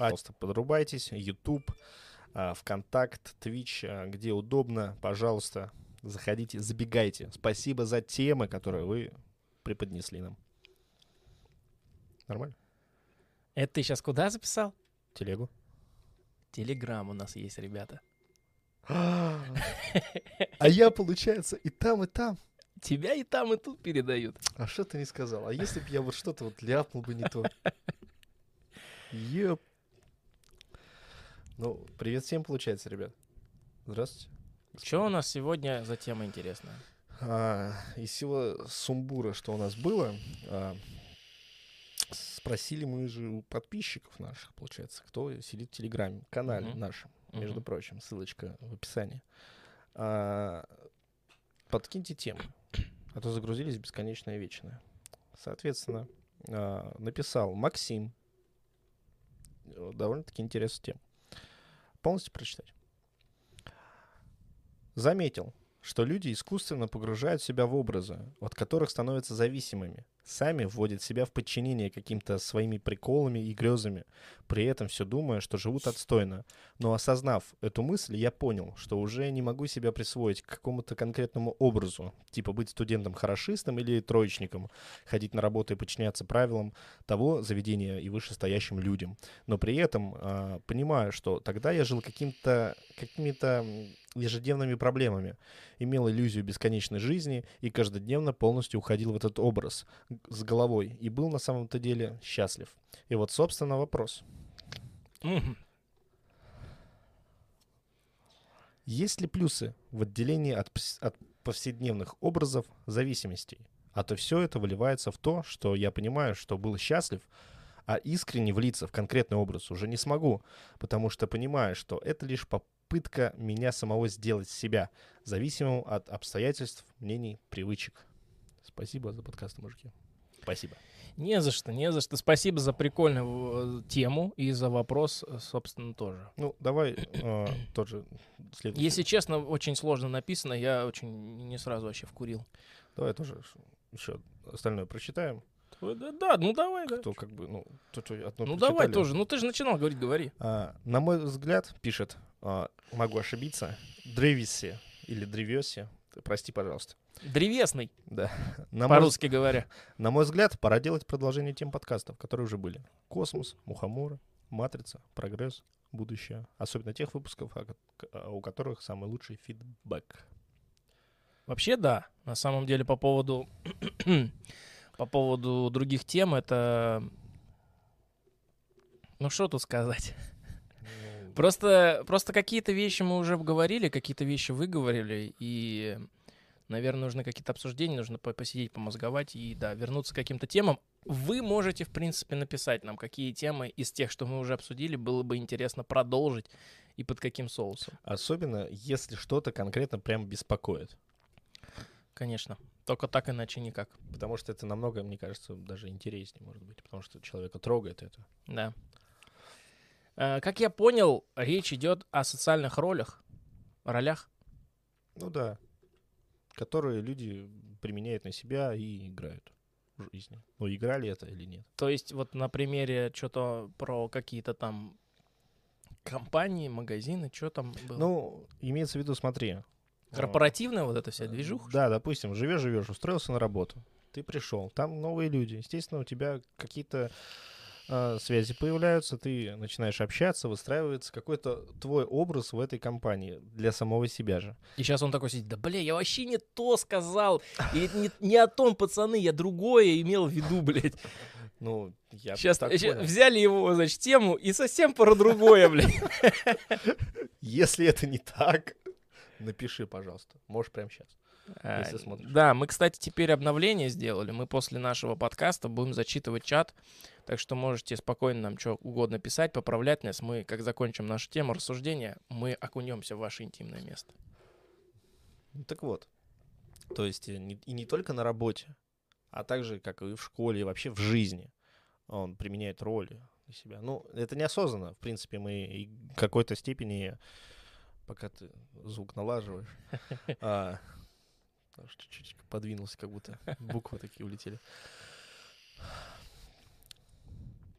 Пожалуйста, подрубайтесь. YouTube, а, ВКонтакт, Twitch, а, где удобно, пожалуйста, заходите, забегайте. Спасибо за темы, которые вы преподнесли нам. Нормально? Это ты сейчас куда записал? Телегу. Телеграм у нас есть, ребята. А я, получается, и там, и там. Тебя и там, и тут передают. А что ты не сказал? А если бы я вот что-то вот ляпнул бы не то? Еп. Ну, привет всем, получается, ребят. Здравствуйте. Что у нас сегодня за тема интересная? А, из всего сумбура, что у нас было, а, спросили мы же у подписчиков наших, получается, кто сидит в Телеграме, канале Мгм. нашем, между Мгм. прочим, ссылочка в описании. А, подкиньте темы, а то загрузились бесконечное вечное. Соответственно, а, написал Максим. Э, Довольно-таки интересная тема. Полностью прочитать. Заметил, что люди искусственно погружают себя в образы, от которых становятся зависимыми. Сами вводят себя в подчинение каким-то своими приколами и грезами, при этом все думая, что живут отстойно. Но осознав эту мысль, я понял, что уже не могу себя присвоить к какому-то конкретному образу, типа быть студентом-хорошистом или троечником, ходить на работу и подчиняться правилам того заведения и вышестоящим людям. Но при этом а, понимаю, что тогда я жил каким-то, какими-то ежедневными проблемами, имел иллюзию бесконечной жизни и каждодневно полностью уходил в этот образ с головой и был на самом-то деле счастлив. И вот, собственно, вопрос. Есть ли плюсы в отделении от, от повседневных образов зависимостей? А то все это выливается в то, что я понимаю, что был счастлив, а искренне влиться в конкретный образ уже не смогу, потому что понимаю, что это лишь попытка меня самого сделать себя, зависимым от обстоятельств, мнений, привычек. Спасибо за подкаст, мужики. Спасибо. Не за что, не за что. Спасибо за прикольную э, тему и за вопрос, э, собственно, тоже. Ну, давай э, тот же следующий. Если честно, очень сложно написано, я очень не сразу вообще вкурил. Давай тоже еще остальное прочитаем. Да, да, ну давай, да. Кто как бы, ну, что одно Ну давай тоже. Ну ты же начинал говорить, говори. А, на мой взгляд, пишет, могу ошибиться, Древиси или Древеси, прости, пожалуйста. Древесный, Да. На мой, по-русски говоря. на мой взгляд, пора делать продолжение тем подкастов, которые уже были. Космос, Мухомора, Матрица, Прогресс, Будущее. Особенно тех выпусков, к- у которых самый лучший фидбэк. Вообще, да. На самом деле, по поводу по поводу других тем, это... Ну, что тут сказать? Просто, просто какие-то вещи мы уже говорили, какие-то вещи вы говорили, и, наверное, нужны какие-то обсуждения, нужно по- посидеть, помозговать и, да, вернуться к каким-то темам. Вы можете, в принципе, написать нам, какие темы из тех, что мы уже обсудили, было бы интересно продолжить и под каким соусом. Особенно, если что-то конкретно прям беспокоит. Конечно. Только так, иначе никак. Потому что это намного, мне кажется, даже интереснее, может быть. Потому что человека трогает это. Да. Э, Как я понял, речь идет о социальных ролях, ролях. Ну да. Которые люди применяют на себя и играют в жизни. Ну, играли это или нет? То есть вот на примере что-то про какие-то там компании, магазины, что там было? Ну, имеется в виду, смотри. Корпоративная вот эта вся а, движуха? Да, допустим, живешь-живешь, устроился на работу. Ты пришел, там новые люди. Естественно, у тебя какие-то связи появляются, ты начинаешь общаться, выстраивается какой-то твой образ в этой компании для самого себя же. И сейчас он такой сидит, да бля, я вообще не то сказал. И не, не о том, пацаны, я другое имел в виду, блядь. Ну, я Сейчас так понял. взяли его, значит, тему и совсем про другое, блядь. Если это не так, напиши, пожалуйста. Можешь прямо сейчас. А, Если смотришь. Да, мы, кстати, теперь обновление сделали. Мы после нашего подкаста будем зачитывать чат. Так что можете спокойно нам что угодно писать, поправлять нас. Мы, как закончим нашу тему рассуждения, мы окунемся в ваше интимное место. Ну, так вот. То есть э, не- и не только на работе, а также, как и в школе, и вообще в жизни. Он применяет роли на себя. Ну, это неосознанно. В принципе, мы и в какой-то степени, пока ты звук налаживаешь, а, чуть-чуть подвинулся, как будто буквы такие улетели.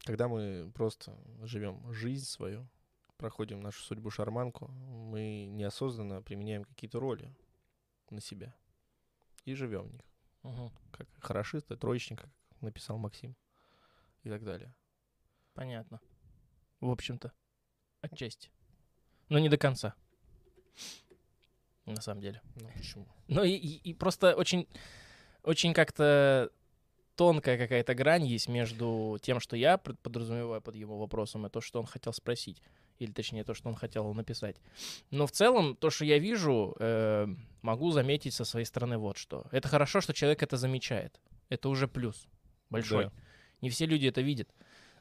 Когда мы просто живем жизнь свою, проходим нашу судьбу шарманку, мы неосознанно применяем какие-то роли на себя и живем в них. Мгм. Как хорошиста, троечника, как написал Максим, и так далее. Понятно. В общем-то. Отчасти. Но не до конца. На самом деле. Ну, почему? Ну и, и- и просто очень, очень как-то тонкая какая-то грань есть между тем, что я подразумеваю под его вопросом, и то, что он хотел спросить. Или точнее, то, что он хотел написать. Но в целом, то, что я вижу, э, могу заметить со своей стороны вот что. Это хорошо, что человек это замечает. Это уже плюс. Большой. Да. Не все люди это видят.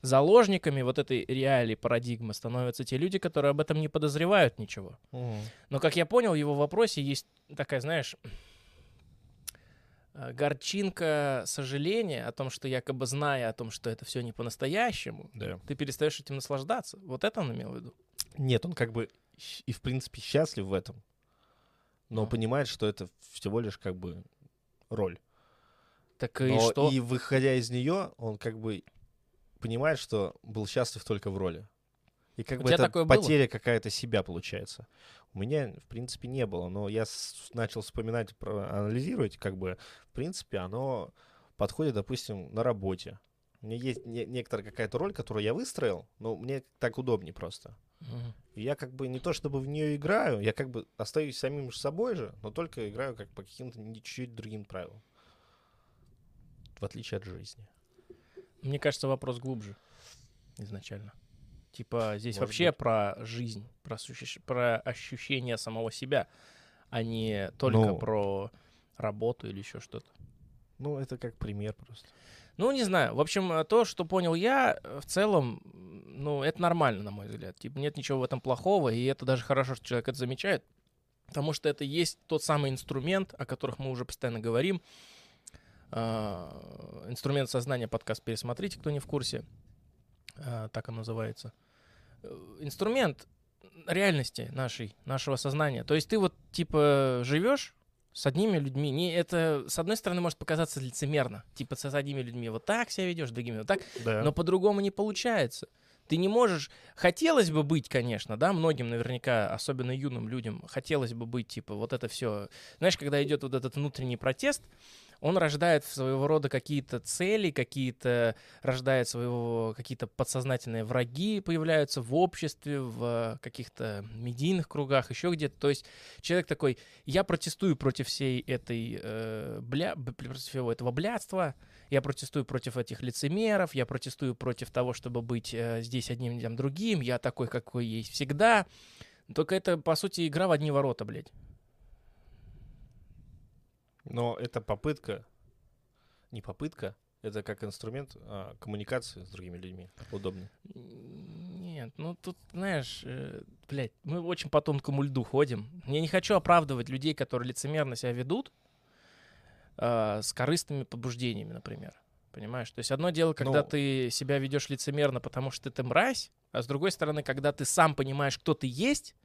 Заложниками вот этой реалии парадигмы становятся те люди, которые об этом не подозревают ничего. Но, как я понял, в его вопросе есть такая, знаешь, горчинка сожаления о том, что якобы зная о том, что это все не по-настоящему, Да. ты перестаешь этим наслаждаться. Вот это он имел в виду. Нет, он как бы и в принципе счастлив в этом, но Ну. понимает, что это всего лишь как бы роль. Так и Но что? и выходя из нее, он как бы понимает, что был счастлив только в роли. И как У бы это потеря какая-то себя получается. У меня, в принципе, не было, но я начал вспоминать, про- анализировать, как бы, в принципе, оно подходит, допустим, на работе. У меня есть не- некоторая какая-то роль, которую я выстроил, но мне так удобнее просто. Мгм. И я как бы не то чтобы в нее играю, я как бы остаюсь самим же собой же, но только играю как по каким-то чуть-чуть другим правилам. В отличие от жизни. Мне кажется, вопрос глубже изначально. Типа здесь Может вообще быть. про жизнь, про, сущещ- про ощущение самого себя, а не только Ну. про работу или еще что-то. Ну, это как пример просто. Ну, не знаю. В общем, э, то, что понял я, э, в целом, ну, это нормально, на мой взгляд. Типа, нет ничего в этом плохого, и это даже хорошо, что человек это замечает, потому что это есть тот самый инструмент, о которых мы уже постоянно говорим. А, Инструмент сознания, подкаст пересмотрите, кто не в курсе. А, Так он называется. Э, Инструмент реальности нашей, нашего сознания. То есть ты вот, типа, живешь с одними людьми. Не, это, с одной стороны, может показаться лицемерно. Типа, с одними людьми вот так себя ведешь, с другими вот так. Да. Но по-другому не получается. Ты не можешь... Хотелось бы быть, конечно, да, многим наверняка, особенно юным людям, хотелось бы быть, типа, вот это все... Знаешь, когда идет вот этот внутренний протест, он рождает своего рода какие-то цели, какие-то рождает своего какие-то подсознательные враги появляются в обществе, в каких-то медийных кругах, еще где-то. То есть человек такой, я протестую против всей этой э, бля, против всего этого блядства, я протестую против этих лицемеров, я протестую против того, чтобы быть э, здесь одним тем другим, я такой, какой есть всегда. Только это, по сути, игра в одни ворота, блядь. Но это попытка, не попытка, это как инструмент а, коммуникации с другими людьми. Удобно. Нет, ну тут, знаешь, э, блядь, мы очень по тонкому льду ходим. Я не хочу оправдывать людей, которые лицемерно себя ведут э, с корыстными побуждениями, например. Понимаешь? То есть одно дело, когда Ну. ты себя ведешь лицемерно, потому что ты мразь, а с другой стороны, когда ты сам понимаешь, кто ты есть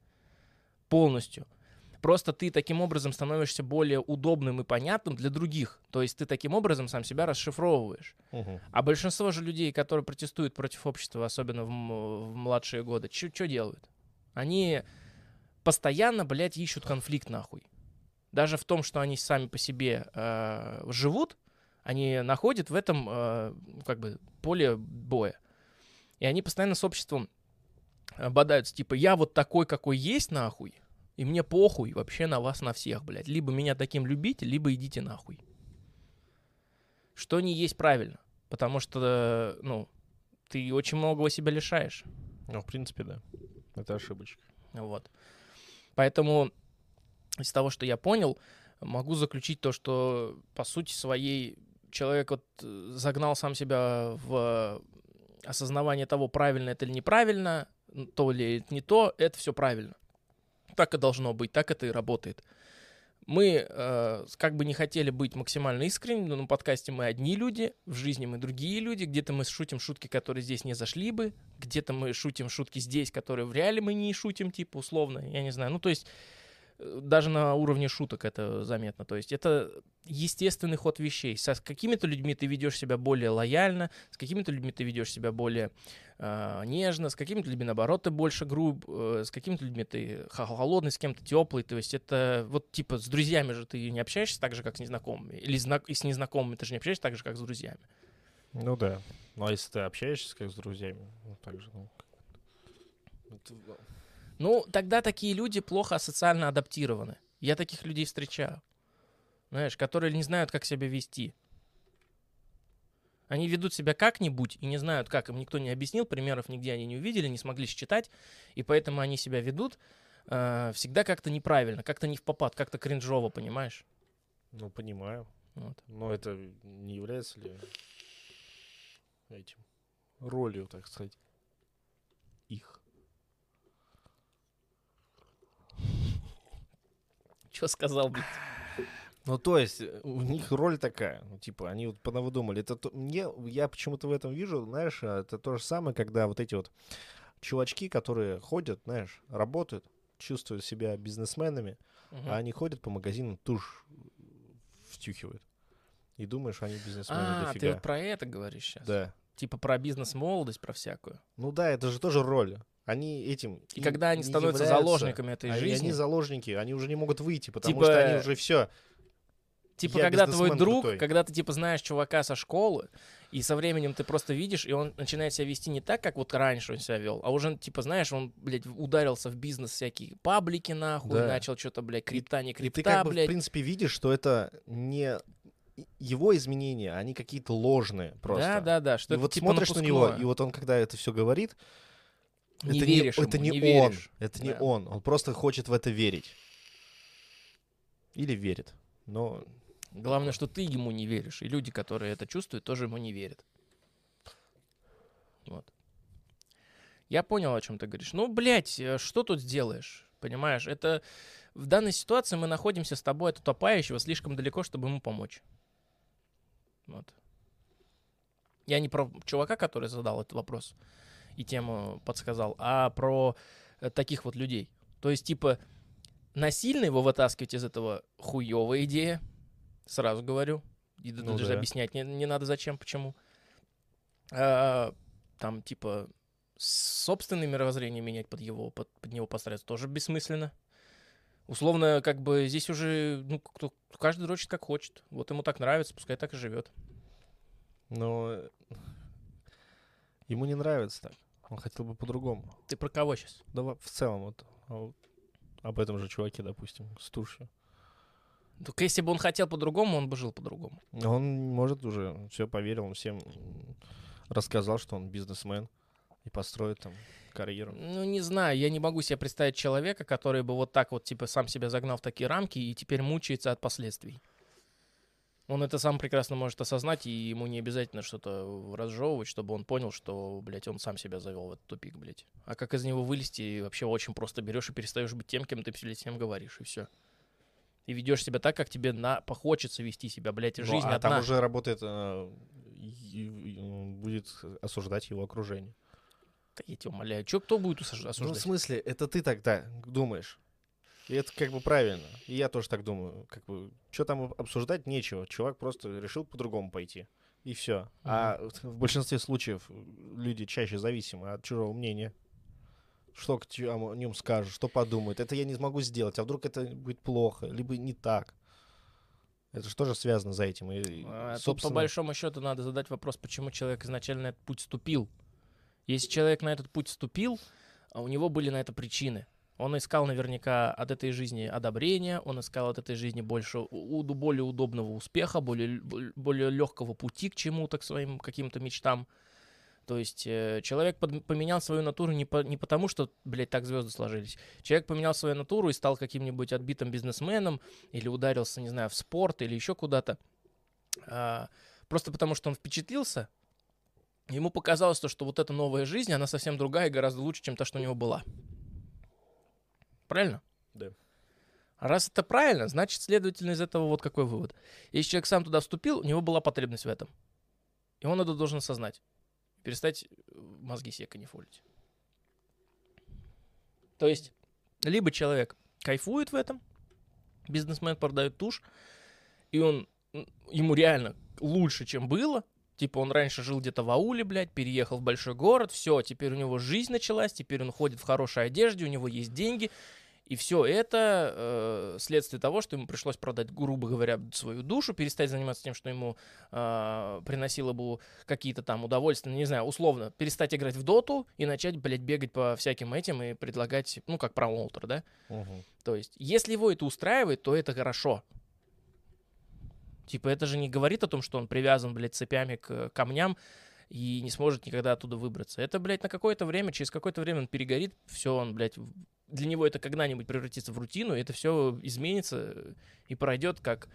полностью, просто ты таким образом становишься более удобным и понятным для других. То есть ты таким образом сам себя расшифровываешь. Мгм. А большинство же людей, которые протестуют против общества, особенно в, в младшие годы, что делают? Они постоянно, блядь, ищут конфликт нахуй. Даже в том, что они сами по себе э, живут, они находят в этом э, как бы поле боя. И они постоянно с обществом э, бодаются. Типа, я вот такой, какой есть, нахуй, и мне похуй вообще на вас, на всех, блядь. Либо меня таким любите, либо идите нахуй. Что не есть правильно. Потому что, ну, ты очень многого себя лишаешь. Ну, в принципе, да. Это ошибочка. Вот. Поэтому из того, что я понял, могу заключить то, что по сути своей человек вот э, загнал сам себя в осознавание того, правильно это или неправильно, то ли это не то, это все правильно. Так и должно быть, так это и работает. Мы э, как бы не хотели быть максимально искренними, но на подкасте мы одни люди, в жизни мы другие люди, где-то мы шутим шутки, которые здесь не зашли бы, где-то мы шутим шутки здесь, которые в реале мы не шутим, типа, условно, я не знаю. Ну, то есть даже на уровне шуток это заметно. То есть это естественный ход вещей. С какими-то людьми ты ведешь себя более лояльно, с какими-то людьми ты ведешь себя более э, нежно, с какими-то людьми, наоборот, ты больше груб, э, с какими-то людьми ты холодный, с кем-то теплый. То есть это вот типа с друзьями же ты не общаешься так же, как с незнакомыми. Или знак, и с незнакомыми ты же не общаешься так же, как с друзьями. Ну да. Ну а если ты общаешься как с друзьями, ну так же, ну, Ну, тогда такие люди плохо социально адаптированы. Я таких людей встречаю. Знаешь, которые не знают, как себя вести. Они ведут себя как-нибудь и не знают, как. Им никто не объяснил, примеров нигде они не увидели, не смогли считать, и поэтому они себя ведут э, всегда как-то неправильно, как-то не в попад, как-то кринжово, понимаешь? ну понимаю. Вот. Но это не является ли этим ролью, так сказать, их? Что сказал, блядь? Ну, то есть, э, у них роль такая, ну, типа, они вот понавыдумали. Это то- мне, я почему-то в этом вижу, знаешь, а, это то же самое, когда вот эти вот чувачки, которые ходят, знаешь, работают, чувствуют себя бизнесменами, Мгм. а они ходят по магазинам, тушь втюхивают. И думаешь, они бизнесмены А, ты дофига. вот про это говоришь сейчас? Да. Типа про бизнес-молодость, про всякую. Ну да, это же тоже роль. Они этим И и когда они становятся являются. заложниками этой Они, жизни, они заложники, они уже не могут выйти, потому Типа, что они уже все. Типа, Я когда твой друг, крутой. когда ты, типа, знаешь чувака со школы, и со временем ты просто видишь, и он начинает себя вести не так, как вот раньше он себя вел, а уже, типа, знаешь, он, блядь, ударился в бизнес всякие паблики, нахуй, Да. начал что-то, блядь, крипта, не И крипта, ты как бы, в блядь. принципе, видишь, что это не его изменения, они какие-то ложные просто. Да, да, да, что и вот типа, смотришь на него, напускное. и вот он, когда это все говорит, не это веришь не, это ему, не, не он, веришь. это не Да. он, он просто хочет в это верить. Или верит. Но Главное, что ты ему не веришь, и люди, которые это чувствуют, тоже ему не верят. Вот. Я понял, о чем ты говоришь. Ну, блядь, э, что тут сделаешь? Понимаешь, это в данной ситуации мы находимся с тобой от утопающего слишком далеко, чтобы ему помочь. Вот. Я не про чувака, который задал этот вопрос и тему подсказал, а про э, таких вот людей. То есть, типа, насильно его вытаскивать из этого хуевая идея, сразу говорю. И Ну даже да. объяснять не, не надо зачем, почему. А, там, типа, собственное мировоззрение менять под его, под, под него подстраиваться тоже бессмысленно. Условно, как бы здесь уже, ну, кто, каждый дрочит как хочет. Вот ему так нравится, пускай так и живет. Но ему не нравится так. Он хотел бы по-другому. Ты про кого сейчас? Да в целом вот, а вот об этом же чуваке, допустим, с тушью. Только если бы он хотел по-другому, он бы жил по-другому. Он, может, уже все поверил, он всем рассказал, что он бизнесмен и построит там карьеру. Ну, не знаю, я не могу себе представить человека, который бы вот так вот, типа, сам себя загнал в такие рамки и теперь мучается от последствий. Он это сам прекрасно может осознать, и ему не обязательно что-то разжевывать, чтобы он понял, что, блядь, он сам себя завел в этот тупик, блядь. А как из него вылезти, вообще очень просто берешь и перестаешь быть тем, кем ты перед тем говоришь, и все. И ведешь себя так, как тебе на... похочется вести себя, блядь, Ну, жизнь а одна. там уже работает, э, и- и- он будет осуждать его окружение. Да я тебя умоляю, чё, кто будет осуж- Ну, в осуждать? смысле, это ты тогда думаешь. И это как бы правильно. И я тоже так думаю. Как бы, что там обсуждать, нечего. Чувак просто решил по-другому пойти. И все. А в большинстве случаев люди чаще зависимы от чужого мнения. Что к о нем скажут, что подумают. Это я не смогу сделать. А вдруг это будет плохо, либо не так. Это же тоже связано за этим. И, А, Тут, по собственно, большому счету, надо задать вопрос, почему человек изначально на этот путь ступил. Если человек на этот путь ступил, а у него были на это причины. Он искал наверняка от этой жизни одобрения, он искал от этой жизни больше, у- более удобного успеха, более, более легкого пути к чему-то, к своим каким-то мечтам. То есть э, человек под- поменял свою натуру не, по- не потому, что, блядь, так звезды сложились. Человек поменял свою натуру и стал каким-нибудь отбитым бизнесменом, или ударился, не знаю, в спорт, или еще куда-то. А, просто потому, что он впечатлился, ему показалось то, что вот эта новая жизнь, она совсем другая и гораздо лучше, чем та, что у него была. Правильно? Да. А раз это правильно, значит, следовательно, из этого вот какой вывод. Если человек сам туда вступил, у него была потребность в этом. И он это должен осознать. Перестать э, мозги себе канифолить. То есть, либо человек кайфует в этом, Бизнесмен продает тушь, и он, ему реально лучше, чем было. Типа он раньше жил где-то в ауле, блядь, переехал в большой город, все, теперь у него жизнь началась, теперь он ходит в хорошей одежде, у него есть деньги. И все это э, следствие того, что ему пришлось продать, грубо говоря, свою душу, перестать заниматься тем, что ему э, приносило бы какие-то там удовольствия, ну, не знаю, условно, перестать играть в доту и начать, блядь, бегать по всяким этим и предлагать, ну, как промоутер, да? Мгм. То есть, если его это устраивает, то это хорошо. Типа, это же не говорит о том, что он привязан, блядь, цепями к камням и не сможет никогда оттуда выбраться. Это, блядь, на какое-то время, через какое-то время он перегорит, все, он, блядь, для него это когда-нибудь превратится в рутину, и это все изменится и пройдет, как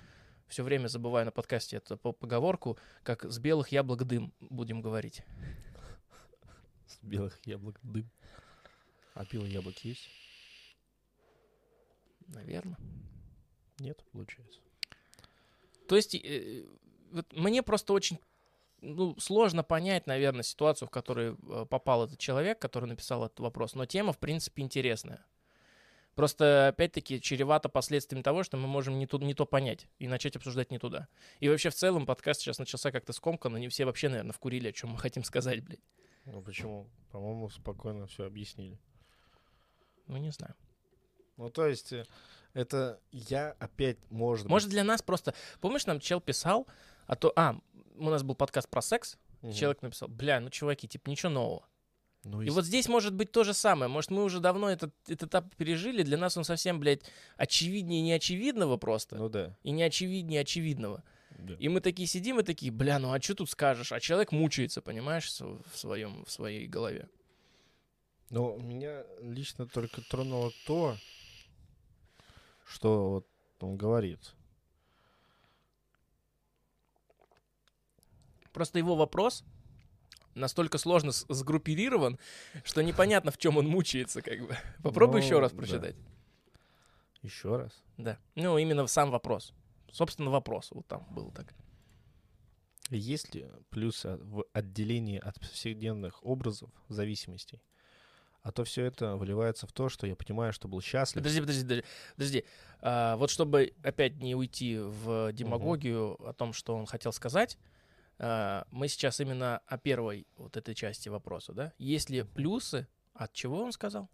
все время забываю на подкасте эту по- поговорку, как с белых яблок дым, будем говорить. С белых яблок дым. А белые яблоки есть? Наверное. Нет, получается. То есть э, вот мне просто очень ну, сложно понять, наверное, ситуацию, в которую э, попал этот человек, который написал этот вопрос. Но тема, в принципе, интересная. Просто, опять-таки, чревато последствиями того, что мы можем не то, не то понять и начать обсуждать не туда. И вообще, в целом, подкаст сейчас начался как-то скомканно, не все вообще, наверное, вкурили, о чем мы хотим сказать, блядь. Ну почему? По-моему, спокойно все объяснили. Ну, не знаю. Ну, то есть, э, это я опять, может Может, для нас просто... Помнишь, нам чел писал, а то... А, у нас был подкаст про секс, быть... Мгм. человек написал, бля, ну, чуваки, типа, ничего нового. Ну, И ес- вот здесь может быть то же самое. Может, мы уже давно этот, этот этап пережили. Для нас он совсем, блядь, очевиднее неочевидного просто. Ну да. И неочевиднее очевидного. да. И мы такие сидим и такие, бля, ну а что тут скажешь? А человек мучается, понимаешь, в, своем, в своей голове. Но меня лично только тронуло то, что вот он говорит. Просто его вопрос настолько сложно сгруппирован, что непонятно, в чем он мучается, как бы. Попробуй Ну, еще раз да. прочитать. Еще раз. Да. Ну, именно сам вопрос. Собственно, вопрос. Вот там был так. Есть ли плюсы в отделении от повседневных образов зависимостей? А то все это выливается в то, что я понимаю, что был счастлив. Подожди, подожди, подожди. подожди. А, вот чтобы опять не уйти в демагогию о том, что он хотел сказать, а, мы сейчас именно о первой вот этой части вопроса, да? Есть ли плюсы? От чего он сказал?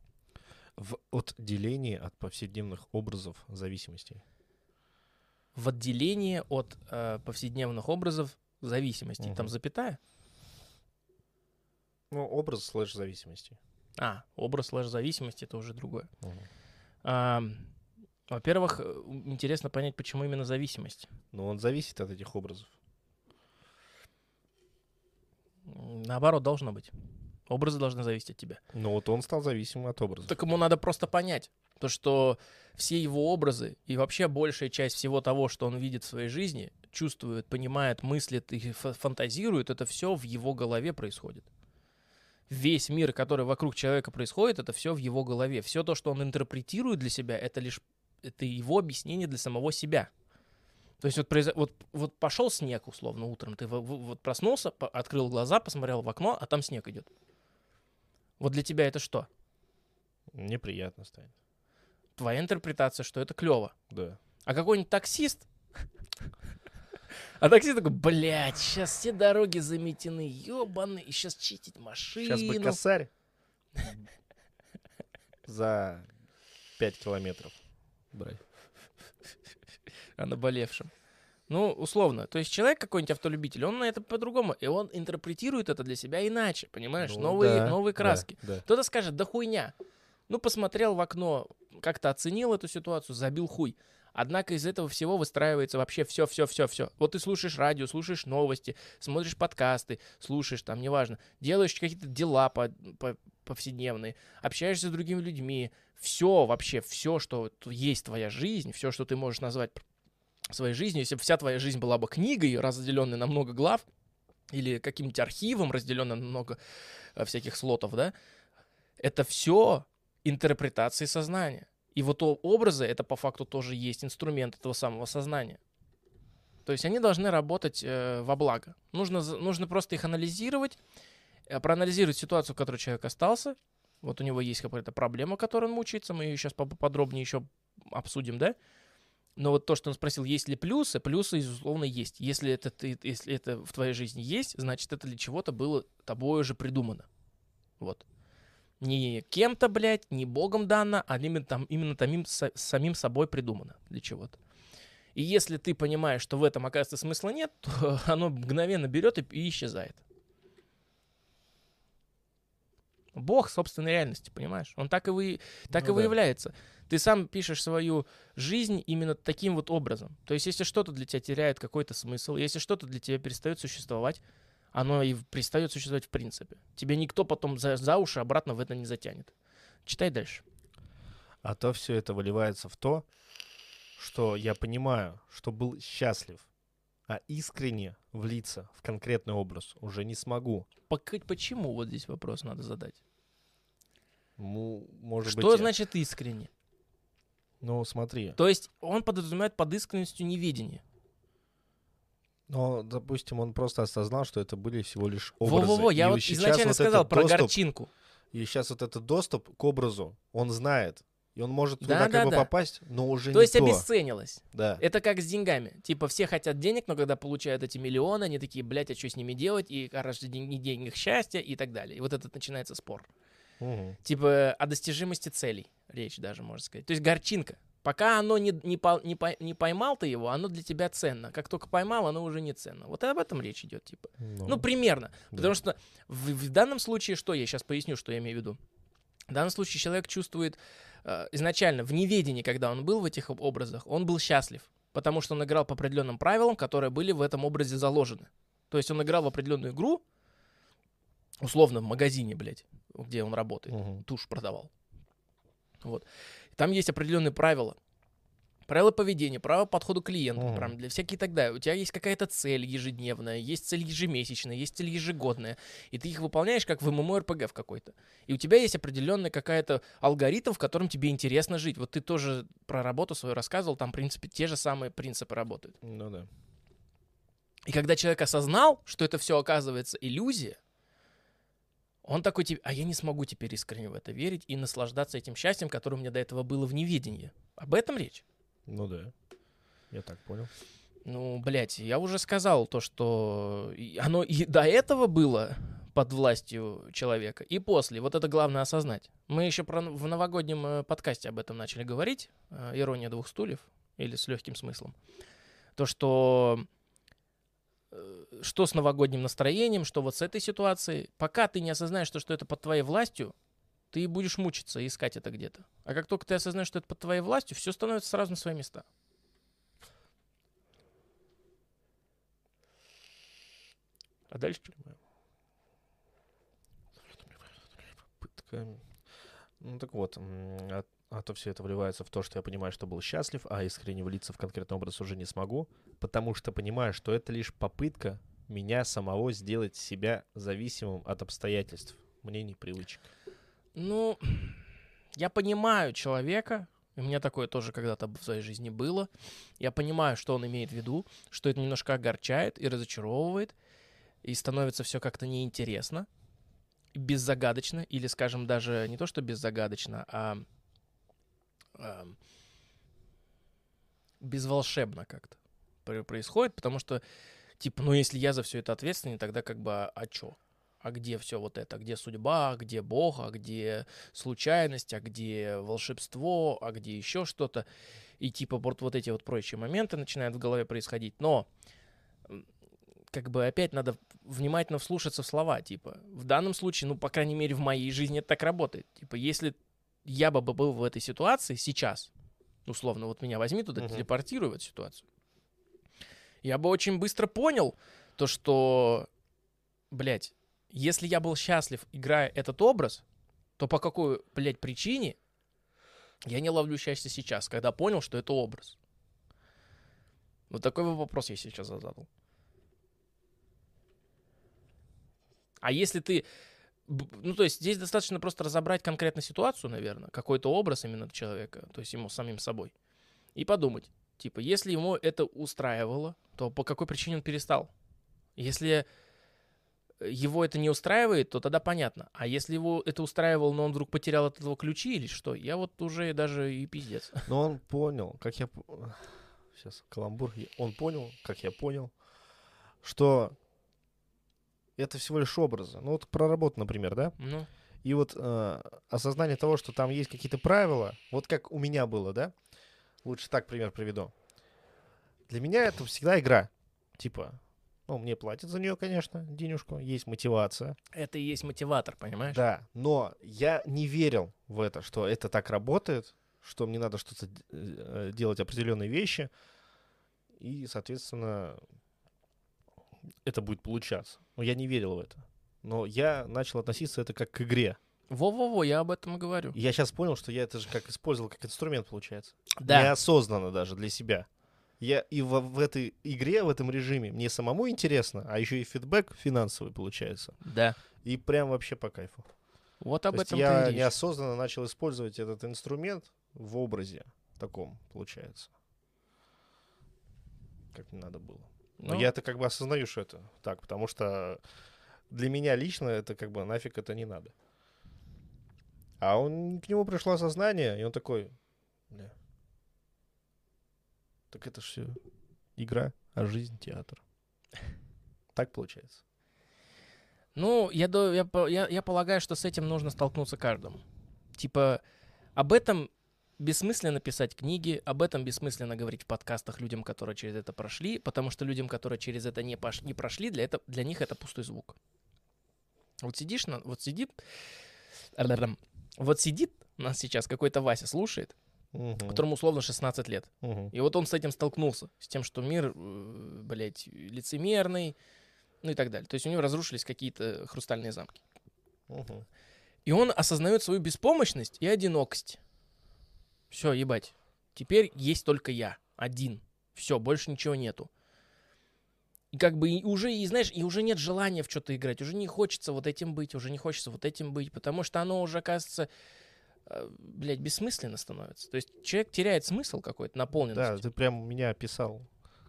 В отделении от повседневных образов зависимостей. В отделении от э, повседневных образов зависимости. Там Мгм. запятая? Ну, образ слэш зависимости. А, образ слэш зависимости это уже другое. Мгм. А, во-первых, э, интересно понять, почему именно зависимость. Но он зависит от этих образов. Наоборот, должно быть. Образы должны зависеть от тебя. Но вот он стал зависимым от образа. Так ему надо просто понять, то что все его образы и вообще большая часть всего того, что он видит в своей жизни, чувствует, понимает, мыслит и фа- фантазирует, это все в его голове происходит. Весь мир, который вокруг человека происходит, это все в его голове. Все то, что он интерпретирует для себя, это лишь это его объяснение для самого себя. То есть вот, произо- вот, вот пошел снег, условно, утром, ты вот проснулся, открыл глаза, посмотрел в окно, а там снег идет. Вот для тебя это что? Неприятно станет. Твоя интерпретация, что это клево. Да. А какой-нибудь таксист, а таксист такой, блядь, сейчас все дороги заметены, ебаный, и сейчас чистить машину. Сейчас бы косарь за 5 километров брать. о наболевшем. Ну, условно. То есть человек какой-нибудь автолюбитель, он на это по-другому, и он интерпретирует это для себя иначе, понимаешь? Ну новые, да, новые да, краски. Да. Кто-то скажет, да хуйня. Ну, посмотрел в окно, как-то оценил эту ситуацию, забил хуй. Однако из этого всего выстраивается вообще все, все, все, все. Вот ты слушаешь радио, слушаешь новости, смотришь подкасты, слушаешь там, неважно, делаешь какие-то дела по, по- повседневные, общаешься с другими людьми. Все вообще, все, что есть твоя жизнь, все, что ты можешь назвать своей жизнью, если бы вся твоя жизнь была бы книгой, разделенной на много глав, или каким-нибудь архивом, разделенным на много э, всяких слотов, да, это все интерпретации сознания. И вот образы, это по факту тоже есть инструмент этого самого сознания. То есть они должны работать э, во благо. Нужно, нужно просто их анализировать, э, проанализировать ситуацию, в которой человек остался. Вот у него есть какая-то проблема, которой он мучается, мы ее сейчас поподробнее еще обсудим, да? Но вот то, что он спросил, есть ли плюсы, плюсы, безусловно, есть. Если это, ты, если это в твоей жизни есть, значит, это для чего-то было тобой уже придумано. Вот. Не кем-то, блядь, не богом дано, а именно, там, именно тамим, са- самим собой придумано для чего-то. И если ты понимаешь, что в этом, оказывается, смысла нет, то оно мгновенно берет и, и исчезает. Бог собственной реальности, понимаешь? Он так и, вы, так Ну и да. выявляется. Ты сам пишешь свою жизнь именно таким вот образом. То есть, если что-то для тебя теряет какой-то смысл, если что-то для тебя перестает существовать, оно и перестает существовать в принципе. Тебе никто потом за, за уши обратно в это не затянет. Читай дальше. А то все это выливается в то, что я понимаю, что был счастлив, а искренне влиться в конкретный образ уже не смогу. Почему? Вот здесь вопрос надо задать. Ну, может Что быть... значит искренне? Ну, смотри. То есть он подразумевает под искренностью неведение. Но, допустим, он просто осознал, что это были всего лишь образы. Во-во-во, я И вот изначально вот сказал про доступ- горчинку. И сейчас вот этот доступ к образу, он знает. И он может Да, туда как да, бы да. попасть, но уже То не есть то. обесценилось. Да. Это как с деньгами. Типа все хотят денег, но когда получают эти миллионы, они такие, блядь, а что с ними делать? И, короче, не денег счастья и так далее. И вот этот начинается спор. Мгм. Типа о достижимости целей речь даже, можно сказать. То есть горчинка. Пока оно не, не, по- не, по- не поймал ты его, оно для тебя ценно. Как только поймал, оно уже не ценно. Вот об этом речь идет, типа. Ну, примерно. да. Потому что в, в данном случае, что я сейчас поясню, что я имею в виду. В данном случае человек чувствует э, изначально в неведении, когда он был в этих об- образах, он был счастлив, потому что он играл по определенным правилам, которые были в этом образе заложены. То есть он играл в определенную игру, условно в магазине, блядь, где он работает, Мгм. тушь продавал. Вот. Там есть определенные правила. Правила поведения, правила подхода к клиентам, Мгм. прям для всякие и так далее. У тебя есть какая-то цель ежедневная, есть цель ежемесячная, есть цель ежегодная, и ты их выполняешь как в ММО-РПГ в какой-то. И у тебя есть определенный какая-то алгоритм, в котором тебе интересно жить. Вот ты тоже про работу свою рассказывал, там, в принципе, те же самые принципы работают. Ну да. И когда человек осознал, что это все оказывается иллюзия, он такой, типа, а я не смогу теперь искренне в это верить и наслаждаться этим счастьем, которое у меня до этого было в неведении. Об этом речь. Ну да. Я так понял. Ну, блядь, я уже сказал то, что оно и до этого было под властью человека, и после. Вот это главное осознать. Мы еще про, в новогоднем э, подкасте об этом начали говорить. э, Ирония двух стульев. Или с легким смыслом. То, что э, что с новогодним настроением, что вот с этой ситуацией. Пока ты не осознаешь, что, что это под твоей властью, ты будешь мучиться и искать это где-то. А как только ты осознаешь, что это под твоей властью, все становится сразу на свои места. А дальше Попытка. Ну так вот, м, а, то все это вливается в то, что я понимаю, что был счастлив, а искренне влиться в конкретный образ уже не смогу, потому что понимаю, что это лишь попытка меня самого сделать себя зависимым от обстоятельств, мнений, привычек. Ну, я понимаю человека, у меня такое тоже когда-то в своей жизни было. Я понимаю, что он имеет в виду, что это немножко огорчает и разочаровывает, и становится все как-то неинтересно, беззагадочно, или, скажем, даже не то, что беззагадочно, а, а безволшебно как-то про- происходит, потому что, типа, ну, если я за все это ответственный, тогда как бы, а, а? А где все вот это? Где судьба? Где Бог? А где случайность? А где волшебство? А где еще что-то? И типа вот, вот эти вот прочие моменты начинают в голове происходить. Но как бы опять надо внимательно вслушаться в слова. Типа в данном случае, ну, по крайней мере, в моей жизни это так работает. Типа если я бы был в этой ситуации сейчас, условно, вот меня возьми туда, Мгм. телепортируй в эту ситуацию, я бы очень быстро понял то, что, блядь, если я был счастлив, играя этот образ, то по какой, блядь, причине я не ловлю счастье сейчас, когда понял, что это образ? Вот такой вопрос я сейчас задал. А если ты... Ну, то есть здесь достаточно просто разобрать конкретно ситуацию, наверное, какой-то образ именно человека, то есть ему самим собой, и подумать, типа, если ему это устраивало, то по какой причине он перестал? Если его это не устраивает, то тогда понятно. А если его это устраивало, но он вдруг потерял от этого ключи или что, я вот уже даже и пиздец. Но он понял, как я... сейчас каламбур, он понял, как я понял, что это всего лишь образы. Ну вот про работу, например, да? Ну, И вот э, осознание того, что там есть какие-то правила, вот как у меня было, да? Лучше так пример приведу. Для меня это всегда игра. Типа, ну, мне платят за нее, конечно, денежку, есть мотивация. это и есть мотиватор, понимаешь? Да, но я не верил в это, что это так работает, что мне надо что-то э, делать определенные вещи, и, соответственно, это будет получаться. Но я не верил в это. Но я начал относиться это как к игре. Во-во-во, я об этом и говорю. Я сейчас понял, что я это же как использовал как инструмент, получается. Да. Неосознанно даже для себя. Я и в, в этой игре, в этом режиме мне самому интересно, а еще и фидбэк финансовый получается. Да. И прям вообще по кайфу. Вот об То этом я речь. неосознанно начал использовать этот инструмент в образе таком, получается. Как не надо было. Но Ну, я-то как бы осознаю, что это так, потому что для меня лично это как бы нафиг это не надо. А он к нему пришло осознание, и он такой, «Бля, так это все игра, а жизнь театр. Так получается. Ну, я, я, я, я полагаю, что с этим нужно столкнуться каждому. Типа, об этом бессмысленно писать книги, об этом бессмысленно говорить в подкастах людям, которые через это прошли, потому что людям, которые через это не, пош- не прошли, для, это, для них это пустой звук. Вот сидишь, на, вот сидит, вот сидит нас сейчас какой-то Вася слушает, Мгм, которому условно 16 лет. мгм. И вот он с этим столкнулся, с тем, что мир, э, блядь, лицемерный, ну и так далее. То есть у него разрушились какие-то хрустальные замки. Мгм. И он осознает свою беспомощность и одинокость. Все, ебать. Теперь есть только я. Один. Все, больше ничего нету. И как бы и уже, и знаешь, и уже нет желания в что-то играть. Уже не хочется вот этим быть, уже не хочется вот этим быть, потому что оно уже, кажется, э, блядь, бессмысленно становится. То есть человек теряет смысл какой-то, наполненность. Да, ты прям меня описал,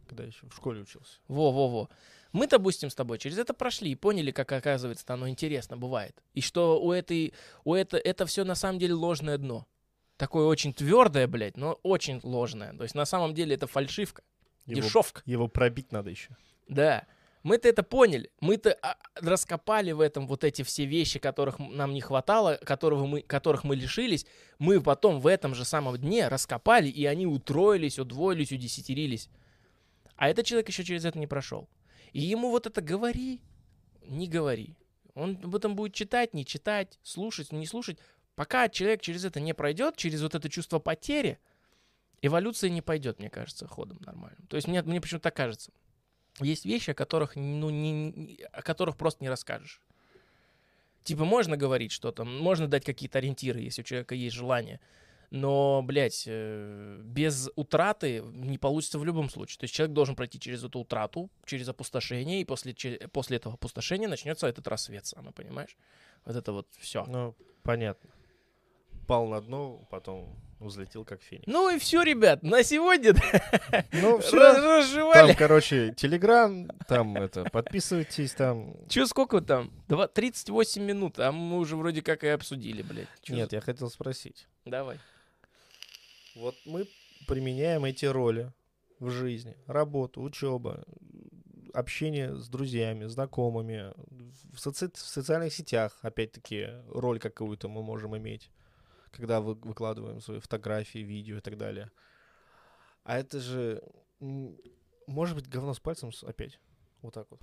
когда еще в школе учился. Во-во-во. Мы, допустим, с тобой через это прошли и поняли, как, оказывается, оно интересно бывает. И что у этой, у это, это все на самом деле ложное дно. Такое очень твердое, блядь, но очень ложное. То есть на самом деле это фальшивка, Его, дешевка. его пробить надо еще. Да. Мы-то это поняли. Мы-то а, раскопали в этом вот эти все вещи, которых нам не хватало, которого мы, которых мы лишились. Мы потом в этом же самом дне раскопали, и они утроились, удвоились, удесятерились. А этот человек еще через это не прошел. И ему вот это говори, не говори. Он об этом будет читать, не читать, слушать, не слушать. Пока человек через это не пройдет, через вот это чувство потери, эволюция не пойдет, мне кажется, ходом нормальным. То есть мне, мне почему-то так кажется. Есть вещи, о которых, ну, не, о которых просто не расскажешь. Типа можно говорить что-то, можно дать какие-то ориентиры, если у человека есть желание. Но, блядь, э, без утраты не получится в любом случае. То есть человек должен пройти через эту утрату, через опустошение, и после, после этого опустошения начнется этот рассвет самый, понимаешь? Вот это вот все. Ну, понятно. Пал на дно, потом взлетел как феникс. Ну и все, ребят, на сегодня Ну, все. Там, короче, Телеграм, там это, подписывайтесь, там. Че, сколько там? Два- 38 минут, а мы уже вроде как и обсудили, блядь. Чё Нет, за- я хотел спросить. Давай. Вот мы применяем эти роли в жизни. Работа, учеба, общение с друзьями, знакомыми, в, соци- в социальных сетях, опять-таки, роль какую-то мы можем иметь, когда вы- выкладываем свои фотографии, видео и так далее. А это же, может быть, говно с пальцем опять. Вот так вот.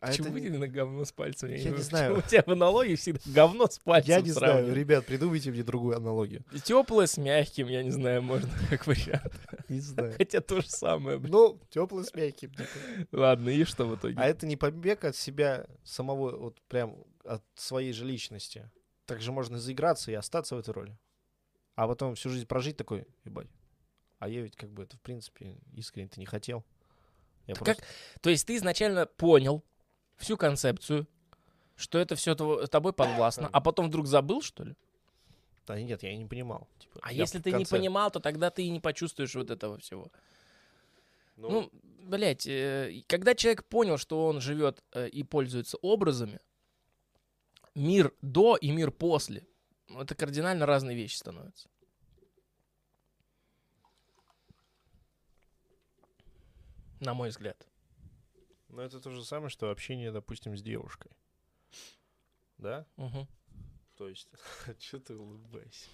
А Почему это не- на говно с пальцем? Я не понимаю, знаю. почему У тебя в аналогии всегда говно с пальцем Я не знаю, сравнивают. ребят, придумайте мне другую аналогию. Теплое с мягким, я не знаю, можно как вариант. Не знаю. Хотя то же самое, блин. Ну, теплый с мягким. типа. Ладно, и что в итоге? А это не побег от себя самого, вот прям от своей же личности. Также можно заиграться и остаться в этой роли. А потом всю жизнь прожить такой, ебать. А я ведь как бы это, в принципе, искренне-то не хотел. Я просто... То есть ты изначально понял всю концепцию, что это все тобой подвластно, а потом вдруг забыл, что ли? Да нет, я и не понимал. Типа, А если ты не конце- понимал, то тогда ты и не почувствуешь вот этого всего. Ну, Ну, блядь, э, когда человек понял, что он живет э, и пользуется образами, мир до и мир после, ну, это кардинально разные вещи становятся. На мой взгляд. Но это то же самое, что общение, допустим, с девушкой. Да? Мгм. То есть, что ты улыбаешься?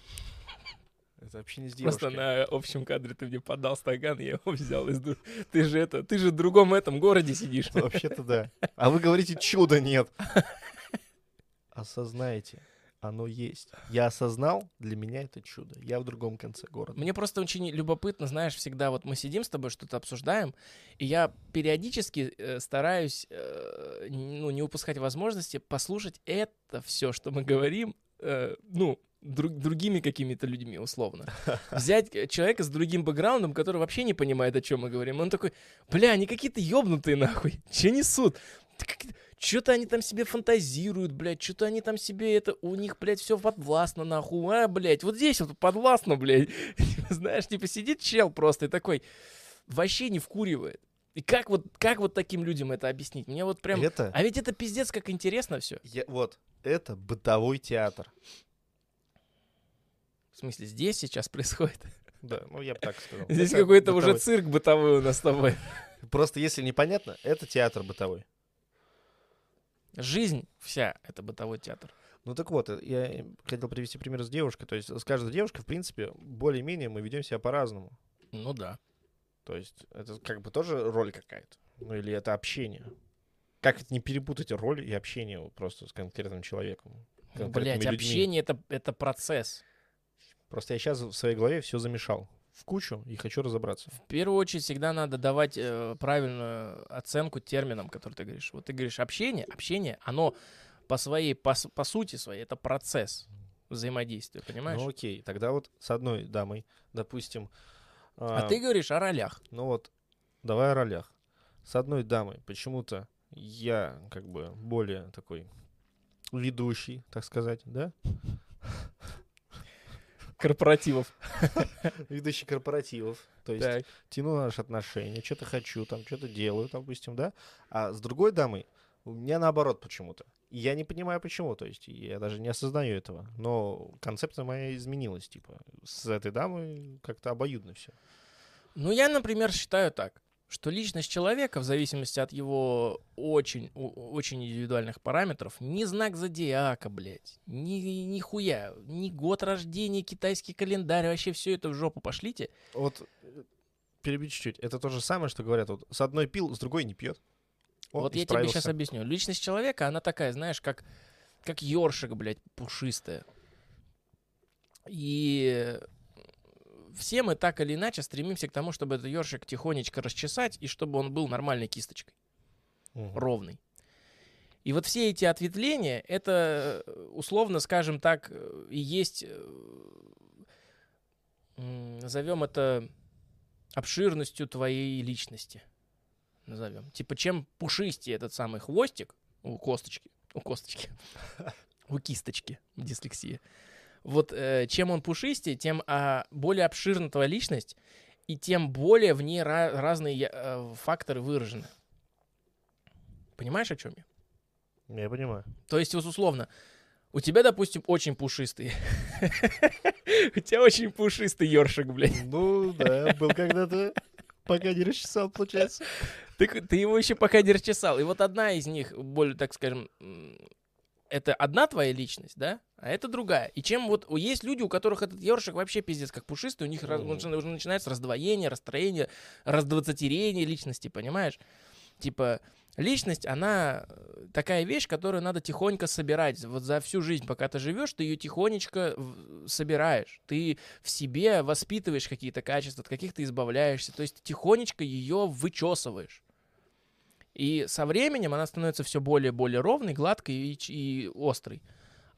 Это общение с Просто девушкой. на общем кадре ты мне подал стакан, я его взял из... Ты же это, ты же в другом этом городе сидишь. Вообще-то да. А вы говорите, чуда нет. Осознайте, оно есть. Я осознал, для меня это чудо. Я в другом конце города. Мне просто очень любопытно, знаешь, всегда вот мы сидим с тобой, что-то обсуждаем, и я периодически э, стараюсь, э, ну, не упускать возможности послушать это все, что мы говорим, э, ну, друг- другими какими-то людьми, условно. Взять э, человека с другим бэкграундом, который вообще не понимает, о чем мы говорим. Он такой, бля, они какие-то ёбнутые нахуй, че несут? Что-то они там себе фантазируют, блядь, что-то они там себе это, у них, блядь, все подвластно, нахуй, а, блядь, вот здесь вот подвластно, блядь. Знаешь, типа сидит чел просто и такой, вообще не вкуривает. И как вот, как вот таким людям это объяснить? Мне вот прям... Это, А ведь это пиздец как интересно все. я- вот, это бытовой театр. В смысле, здесь сейчас происходит? Да, ну я бы так сказал. Здесь какой-то уже цирк бытовой у нас с тобой. Просто если непонятно, это театр бытовой. Жизнь вся — это бытовой театр. Ну так вот, э, я хотел привести пример с девушкой. То есть с каждой девушкой, в принципе, более-менее мы ведем себя по-разному. Ну да. То есть это как бы тоже роль какая-то. Ну или это общение. Как это не перепутать роль и общение просто с конкретным человеком? конкретными Блять, общение это, это процесс. Просто я сейчас в своей голове все замешал в кучу и хочу разобраться. В первую очередь всегда надо давать э, правильную оценку терминам, которые ты говоришь. Вот ты говоришь общение, общение, оно по своей, по, по сути своей, это процесс взаимодействия, понимаешь? Ну окей, тогда вот с одной дамой, допустим... а ты говоришь о ролях. Ну вот, давай о ролях. С одной дамой почему-то я как бы более такой ведущий, так сказать, да? Корпоративов. Ведущий корпоративов. То есть Так. тяну наши отношения, что-то хочу, там что-то делаю, допустим, да? А с другой дамой у меня наоборот почему-то. Я не понимаю почему, то есть я даже не осознаю этого. Но концепция моя изменилась, типа, с этой дамой как-то обоюдно все. Ну, я, например, считаю так, что личность человека, в зависимости от его очень, очень индивидуальных параметров, ни знак зодиака, блядь, ни, ни хуя, ни год рождения, китайский календарь, вообще все это в жопу пошлите. Вот э, перебью чуть-чуть. Это то же самое, что говорят, вот с одной пил, с другой не пьет. О, вот я тебе сейчас объясню. Личность человека, она такая, знаешь, как, как ёршик, блядь, пушистая. И все мы так или иначе стремимся к тому, чтобы этот ёршик тихонечко расчесать, и чтобы он был нормальной кисточкой. Мгм. ровный. И вот все эти ответвления, это, э, условно скажем так, э, и есть, э, назовем это обширностью твоей личности. Назовем. Типа, чем пушистее этот самый хвостик у косточки, у косточки, у кисточки, дислексия. Вот э, чем он пушистее, тем а, более обширна твоя личность, и тем более в ней ра- разные э, факторы выражены. Понимаешь, о чем я? Я понимаю. То есть, вот условно, у тебя, допустим, очень пушистый. У тебя очень пушистый ёршик, блядь. Ну, да, был когда-то, пока не расчесал, получается. Ты, ты его еще пока не расчесал. И вот одна из них, более, так скажем, это одна твоя личность, да? А это другая. И чем вот есть люди, у которых этот ёршик вообще пиздец как пушистый, у них Мгм. уже начинается раздвоение, расстроение, раздвадцатерение личности, понимаешь? Типа, личность, она э, такая вещь, которую надо тихонько собирать. Вот за всю жизнь, пока ты живешь, ты ее тихонечко в- собираешь. Ты в себе воспитываешь какие-то качества, от каких-то избавляешься. То есть ты тихонечко ее вычесываешь. И со временем она становится все более и более ровной, гладкой и, и острой.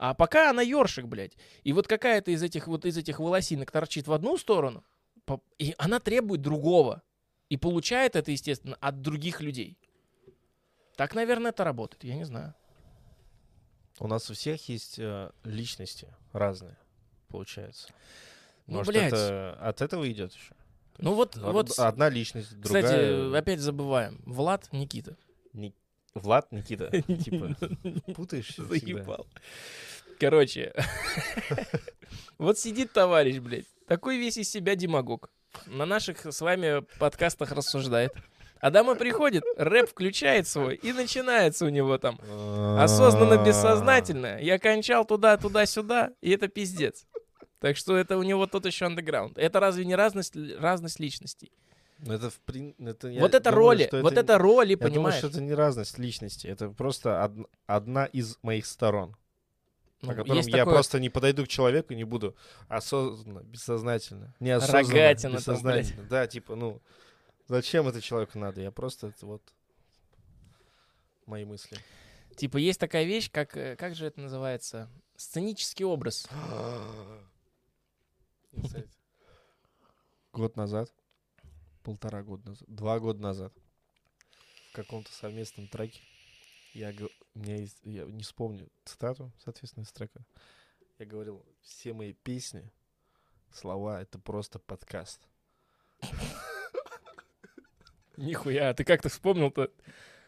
А пока она ёршик, блядь. И вот какая-то из этих вот из этих волосинок торчит в одну сторону, и она требует другого. И получает это, естественно, от других людей. Так, наверное, это работает, я не знаю. У нас у всех есть э, личности разные, получается. Ну, Может, блядь. это от этого идет еще? Ну вот, вот, Одна личность, другая... кстати, опять забываем. Влад, Никита. Ни- Влад, Никита, типа, путаешься. Заебал. Короче, вот сидит товарищ, блядь, такой весь из себя демагог. На наших с вами подкастах рассуждает. А домой приходит, рэп включает свой, и начинается у него там осознанно, бессознательно. Я кончал туда, туда-сюда, и это пиздец. Так что это у него тот еще андеграунд. Это разве не разность, разность личностей? Ну, Это в прин- это вот это думаю, роли, вот это роли, Я думаю, понимаешь? что это не разность личности, это просто од- одна из моих сторон, Ну, которым есть я такое- просто не подойду к человеку не буду осознанно, бессознательно, неосознанно, Рогатина там, бессознательно. Да, типа, ну, зачем это человеку надо? Я просто, это вот мои мысли. Типа есть такая вещь, как, э, как же это называется? Сценический образ. Год назад, полтора года назад, два года назад, в каком-то совместном треке, я, у меня есть, я не вспомню цитату, соответственно, из трека, я говорил, все мои песни, слова — это просто подкаст. Нихуя, а ты как-то вспомнил-то?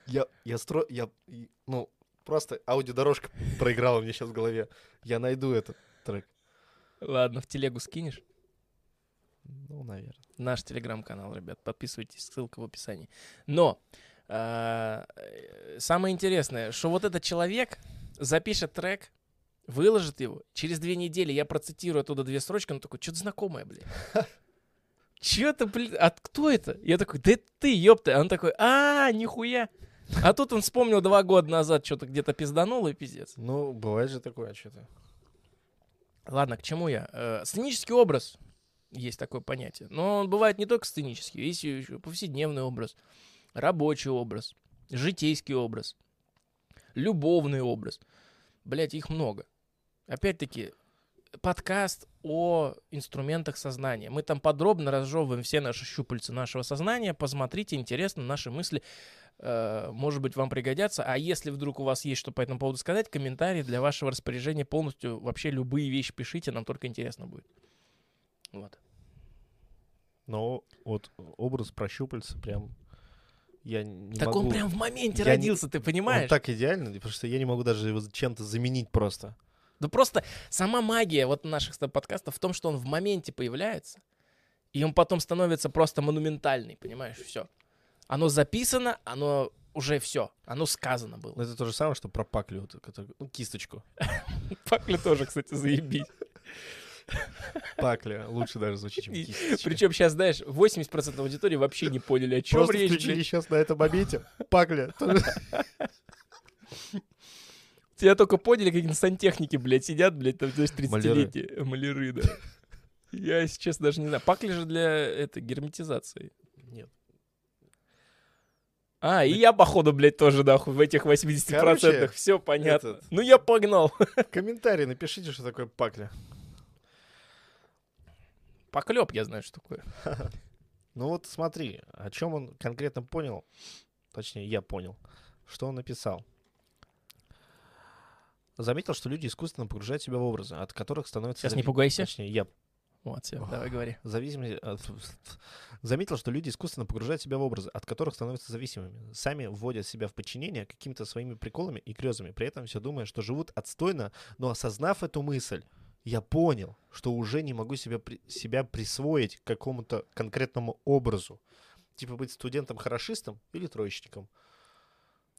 Я, я стро... Я, ну, просто аудиодорожка проиграла мне сейчас в голове. Я найду этот трек. Ладно, в телегу скинешь. Ну, наверное. Наш телеграм-канал, ребят, подписывайтесь, ссылка в описании. Но а, э, самое интересное, что вот этот человек запишет трек, выложит его, через две недели я процитирую оттуда две строчки, он такой, что-то знакомое, блин. Чё это, блин, а кто это? Я такой, да это ты, ёпта. А он такой, а, нихуя. А тут он вспомнил два года назад, что-то где-то пизданул и пиздец. Ну, бывает же такое что-то. Ладно, к чему я? Э, сценический образ. Есть такое понятие. Но он бывает не только сценический, есть еще повседневный образ, рабочий образ, житейский образ, любовный образ. Блять, их много. Опять-таки, подкаст о инструментах сознания. Мы там подробно разжевываем все наши щупальца нашего сознания. Посмотрите, интересно, наши мысли, э, может быть, вам пригодятся. А если вдруг у вас есть что по этому поводу сказать, комментарии для вашего распоряжения полностью, вообще любые вещи пишите, нам только интересно будет. Вот. Но вот образ прощупальца прям... Я не так могу... он прям в моменте я не- родился, ты Он понимаешь? так идеально, потому что я не могу даже его чем-то заменить просто. Да просто сама магия вот наших подкастов в том, что он в моменте появляется, и он потом становится просто монументальный, понимаешь, все. Оно записано, оно уже все, оно сказано было. Но это то же самое, что про паклю, вот, которую- ну, кисточку. Пакля тоже, кстати, заебись. Пакля лучше даже звучит, чем кисточка. Причем сейчас, знаешь, 80% аудитории вообще не поняли, о чем Просто речь, блядь. сейчас на этом моменте. Пакля. Тебя только поняли, какие-то сантехники, блядь, сидят, блядь, там, есть 30-летие. Маляры, да. Я, честно, даже не знаю. Пакли же для этой герметизации. Нет. А, и я, походу, блядь, тоже, нахуй, в этих 80%. Короче, Все понятно. этот- Ну, я погнал. Комментарий напишите, что такое пакля. Поклеп, я знаю, что такое. Ну вот смотри, о чем он конкретно понял, точнее, я понял, что он написал. Заметил, что люди искусственно погружают себя в образы, от которых становятся... Сейчас не зави- пугайся. Точнее, я Вот, все, давай говори. зависимости... от- Заметил, что люди искусственно погружают себя в образы, от которых становятся зависимыми. Сами вводят себя в подчинение какими-то своими приколами и грезами, при этом все думая, что живут отстойно, но осознав эту мысль, я понял, что уже не могу себя, себя присвоить к какому-то конкретному образу. Типа быть студентом-хорошистом или троечником.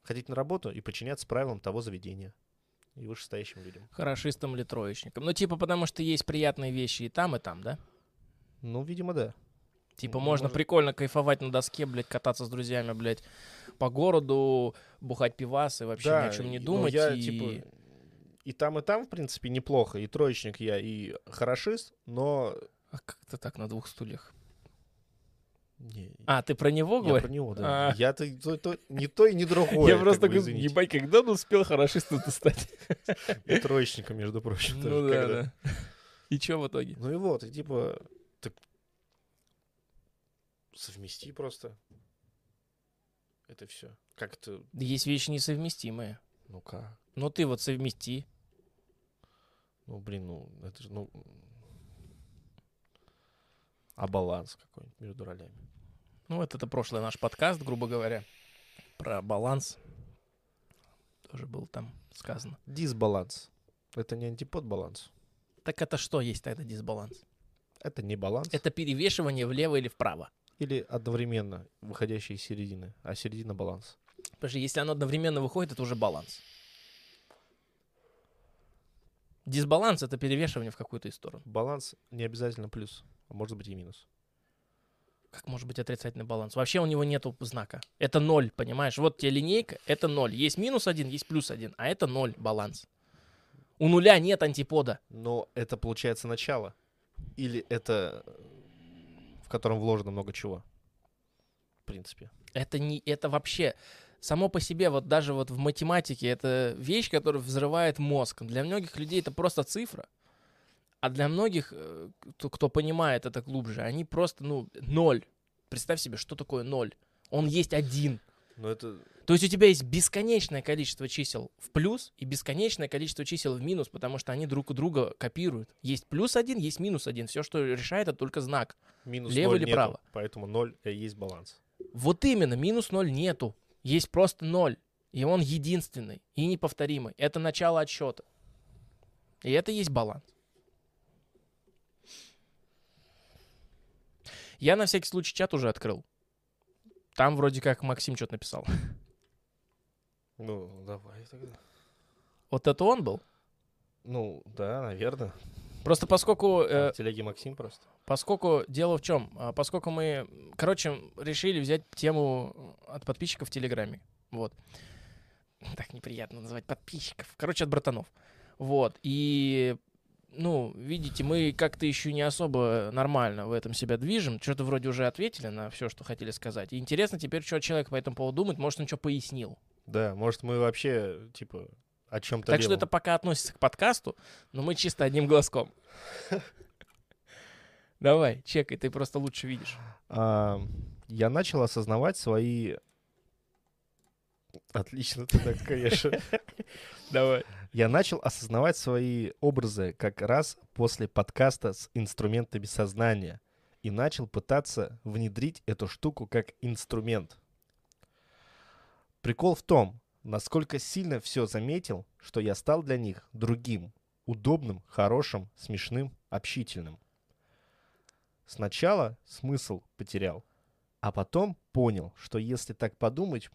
Ходить на работу и подчиняться правилам того заведения и вышестоящим людям. Хорошистом или троечником. Ну, типа, потому что есть приятные вещи и там, и там, да? Ну, видимо, да. Типа, Ну, можно может. прикольно кайфовать на доске, блядь, кататься с друзьями, блядь, по городу, бухать пивасы, вообще ни о чем не и- ну, думать. я, и... типа, и там, и там, в принципе, неплохо. И троечник я, и хорошист, но... А как ты так на двух стульях? Не, А, ты про него я говоришь? про него, да. А. Я-то то, то- не то и не другое. Я просто извините. ебать, когда он успел хорошистом стать? И троечником, между прочим. Ну да, да. И чё в итоге? Ну и вот, и типа... Так... Совмести просто. Это все. Как-то... Есть вещи несовместимые. Ну как? Ну ты вот совмести. Ну, блин, ну, это же, ну... А баланс какой-нибудь между ролями. Ну вот это прошлый наш подкаст, грубо говоря, про баланс. Тоже был там сказано. Дисбаланс. Это не антипод баланс. Так это что есть тогда дисбаланс? Это не баланс. Это перевешивание влево или вправо. или одновременно выходящие из середины, а середина баланс? Подожди, если оно одновременно выходит, это уже баланс. Дисбаланс — это перевешивание в какую-то из сторон. Баланс не обязательно плюс, а может быть и минус. Как может быть отрицательный баланс? Вообще у него нету знака. Это ноль, понимаешь? Вот тебе линейка, это ноль. Есть минус один, есть плюс один, а это ноль баланс. У нуля нет антипода. Но это получается начало. Или это э, в котором вложено много чего. В принципе. Это не, это вообще само по себе, вот даже вот в математике, это вещь, которая взрывает мозг. Для многих людей это просто цифра. А для многих, э, кто, кто понимает это глубже, они просто, ну, ноль. Представь себе, что такое ноль. Он есть один. Но это... То есть у тебя есть бесконечное количество чисел в плюс и бесконечное количество чисел в минус, потому что они друг у друга копируют. Есть плюс один, есть минус один. Все, что решает, это только знак. Минус Лево или нету, право? Поэтому ноль и есть баланс. Вот именно, минус ноль нету. Есть просто ноль. И он единственный и неповторимый. Это начало отсчета. И это есть баланс. Я на всякий случай чат уже открыл. Там вроде как Максим что-то написал. Ну, давай тогда. Вот это он был? Ну, да, наверное. Просто поскольку, э, В телеге Максим просто. поскольку дело в чем, А, поскольку мы, короче, решили взять тему от подписчиков в Телеграме, вот. Так неприятно называть подписчиков. Короче, от братанов. Вот. И, ну, видите, мы как-то еще не особо нормально в этом себя движем. Что-то вроде уже ответили на все, что хотели сказать. И интересно теперь, что человек по этому поводу думает. Может, он что пояснил. Да, может, мы вообще, типа, о чем-то Так что это пока относится к подкасту, но мы чисто одним глазком. Давай, чекай, ты просто лучше видишь. А, я начал осознавать свои... Отлично ты так, конечно. Давай. Я начал осознавать свои образы как раз после подкаста с инструментами сознания и начал пытаться внедрить эту штуку как инструмент. Прикол в том, насколько сильно все заметил, что я стал для них другим, удобным, хорошим, смешным, общительным. Сначала смысл потерял, а потом понял, что если так подумать,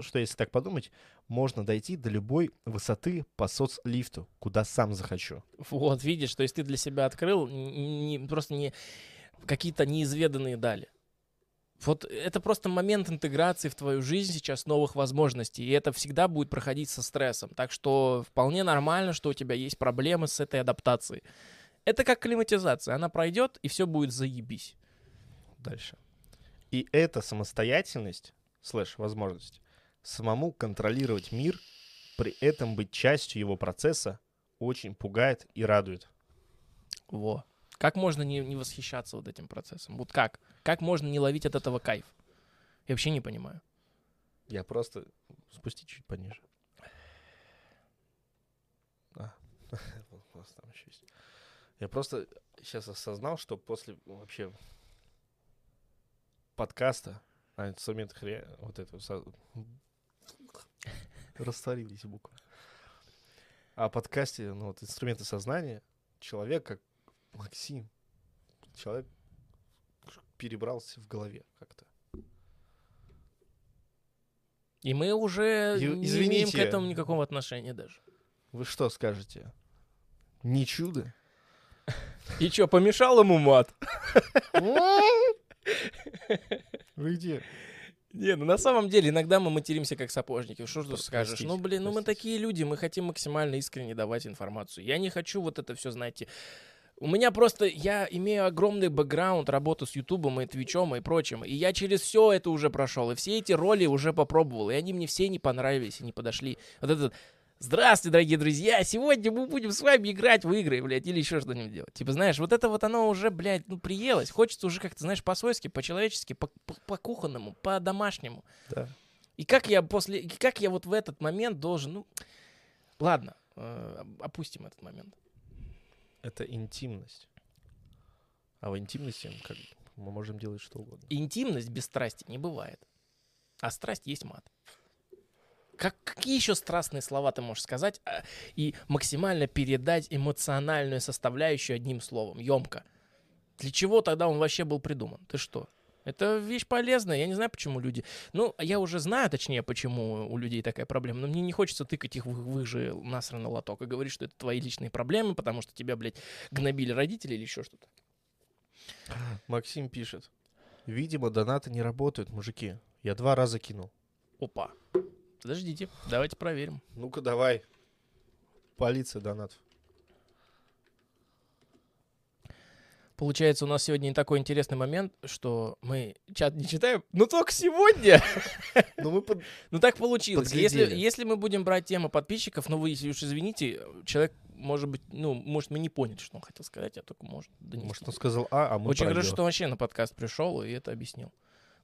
что если так подумать, можно дойти до любой высоты по соцлифту, куда сам захочу. Вот, видишь, то есть ты для себя открыл не, просто не какие-то неизведанные дали. Вот это просто момент интеграции в твою жизнь сейчас новых возможностей, и это всегда будет проходить со стрессом. Так что вполне нормально, что у тебя есть проблемы с этой адаптацией. Это как климатизация, она пройдет, и все будет заебись. Дальше. И эта самостоятельность, слэш, возможность, самому контролировать мир, при этом быть частью его процесса, очень пугает и радует. Во. Как можно не, не восхищаться вот этим процессом? Вот как? Как можно не ловить от этого кайф? Я вообще не понимаю. Я просто... Спусти чуть пониже. А, вот у нас там еще есть. Я просто сейчас осознал, что после вообще подкаста о инструментах ре- вот этого со- растворились буквы. О подкасте, ну вот инструменты сознания, человек как Максим, человек перебрался в голове как-то. И мы уже И- не имеем к извините. этому никакого отношения даже. Вы что скажете? Не чудо? И что, помешал ему мат? Вы где? Не, ну на самом деле иногда мы материмся как сапожники. Что ж ты Про- скажешь? ну, блин, ну мы такие люди, мы хотим максимально искренне давать информацию. Я не хочу вот это все, знаете. У меня просто, я имею огромный бэкграунд работы с Ютубом и Твичом и прочим. И я через все это уже прошел. И все эти роли уже попробовал. И они мне все не понравились и не подошли. Вот этот Здравствуйте, дорогие друзья! Сегодня мы будем с вами играть в игры, блядь, или еще что-нибудь делать. Типа, знаешь, вот это вот оно уже, блядь, ну, приелось. Хочется уже как-то, знаешь, по-свойски, по-человечески, по- по- по-кухонному, по-домашнему. Да. И как я после, как я вот в этот момент должен, ну, ладно, э, опустим этот момент. Это интимность. А в интимности как, мы можем делать что угодно. Интимность без страсти не бывает. А страсть есть мат. Как, какие еще страстные слова ты можешь сказать а, и максимально передать эмоциональную составляющую одним словом, емко? Для чего тогда он вообще был придуман? Ты что? Это вещь полезная. Я не знаю, почему люди... Ну, я уже знаю, точнее, почему у людей такая проблема, но мне не хочется тыкать их в, в их же насранный лоток и говорить, что это твои личные проблемы, потому что тебя, блядь, гнобили родители или еще что-то. Максим пишет. Видимо, донаты не работают, мужики. Я два раза кинул. Опа. Подождите, давайте проверим. Ну-ка, давай. Полиция донат. Получается, у нас сегодня такой интересный момент, что мы чат не читаем, но только сегодня. Ну, мы под... Ну так получилось. Если, мы будем брать тему подписчиков, ну вы, уж извините, человек, может быть, ну, может, мы не поняли, что он хотел сказать, а только может донести. Может, он сказал А, а мы Очень хорошо, что вообще на подкаст пришел и это объяснил.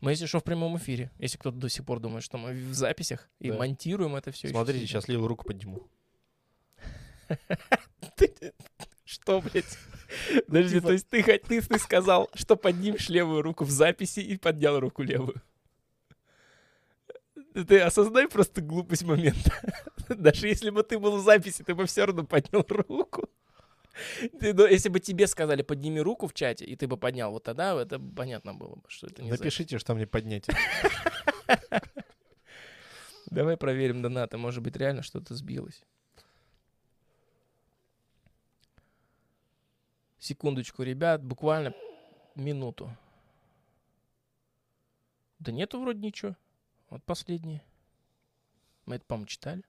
Мы, если что, в прямом эфире. Если кто-то до сих пор думает, что мы в записях и Да. монтируем это все. Смотрите, сейчас левую руку подниму. Что, блядь? Подожди, Типа- то есть ты, ты, ты сказал, что поднимешь левую руку в записи и поднял руку левую. Ты осознай просто глупость момента. Даже если бы ты был в записи, ты бы все равно поднял руку. Ты, ну, если бы тебе сказали, подними руку в чате, и ты бы поднял, вот тогда это понятно было бы, что это не запись. Напишите, что мне поднять. Давай проверим донаты, может быть, реально что-то сбилось. Секундочку, ребят, буквально минуту. Да нету вроде ничего. Вот последние. Мы это, по-моему, читали.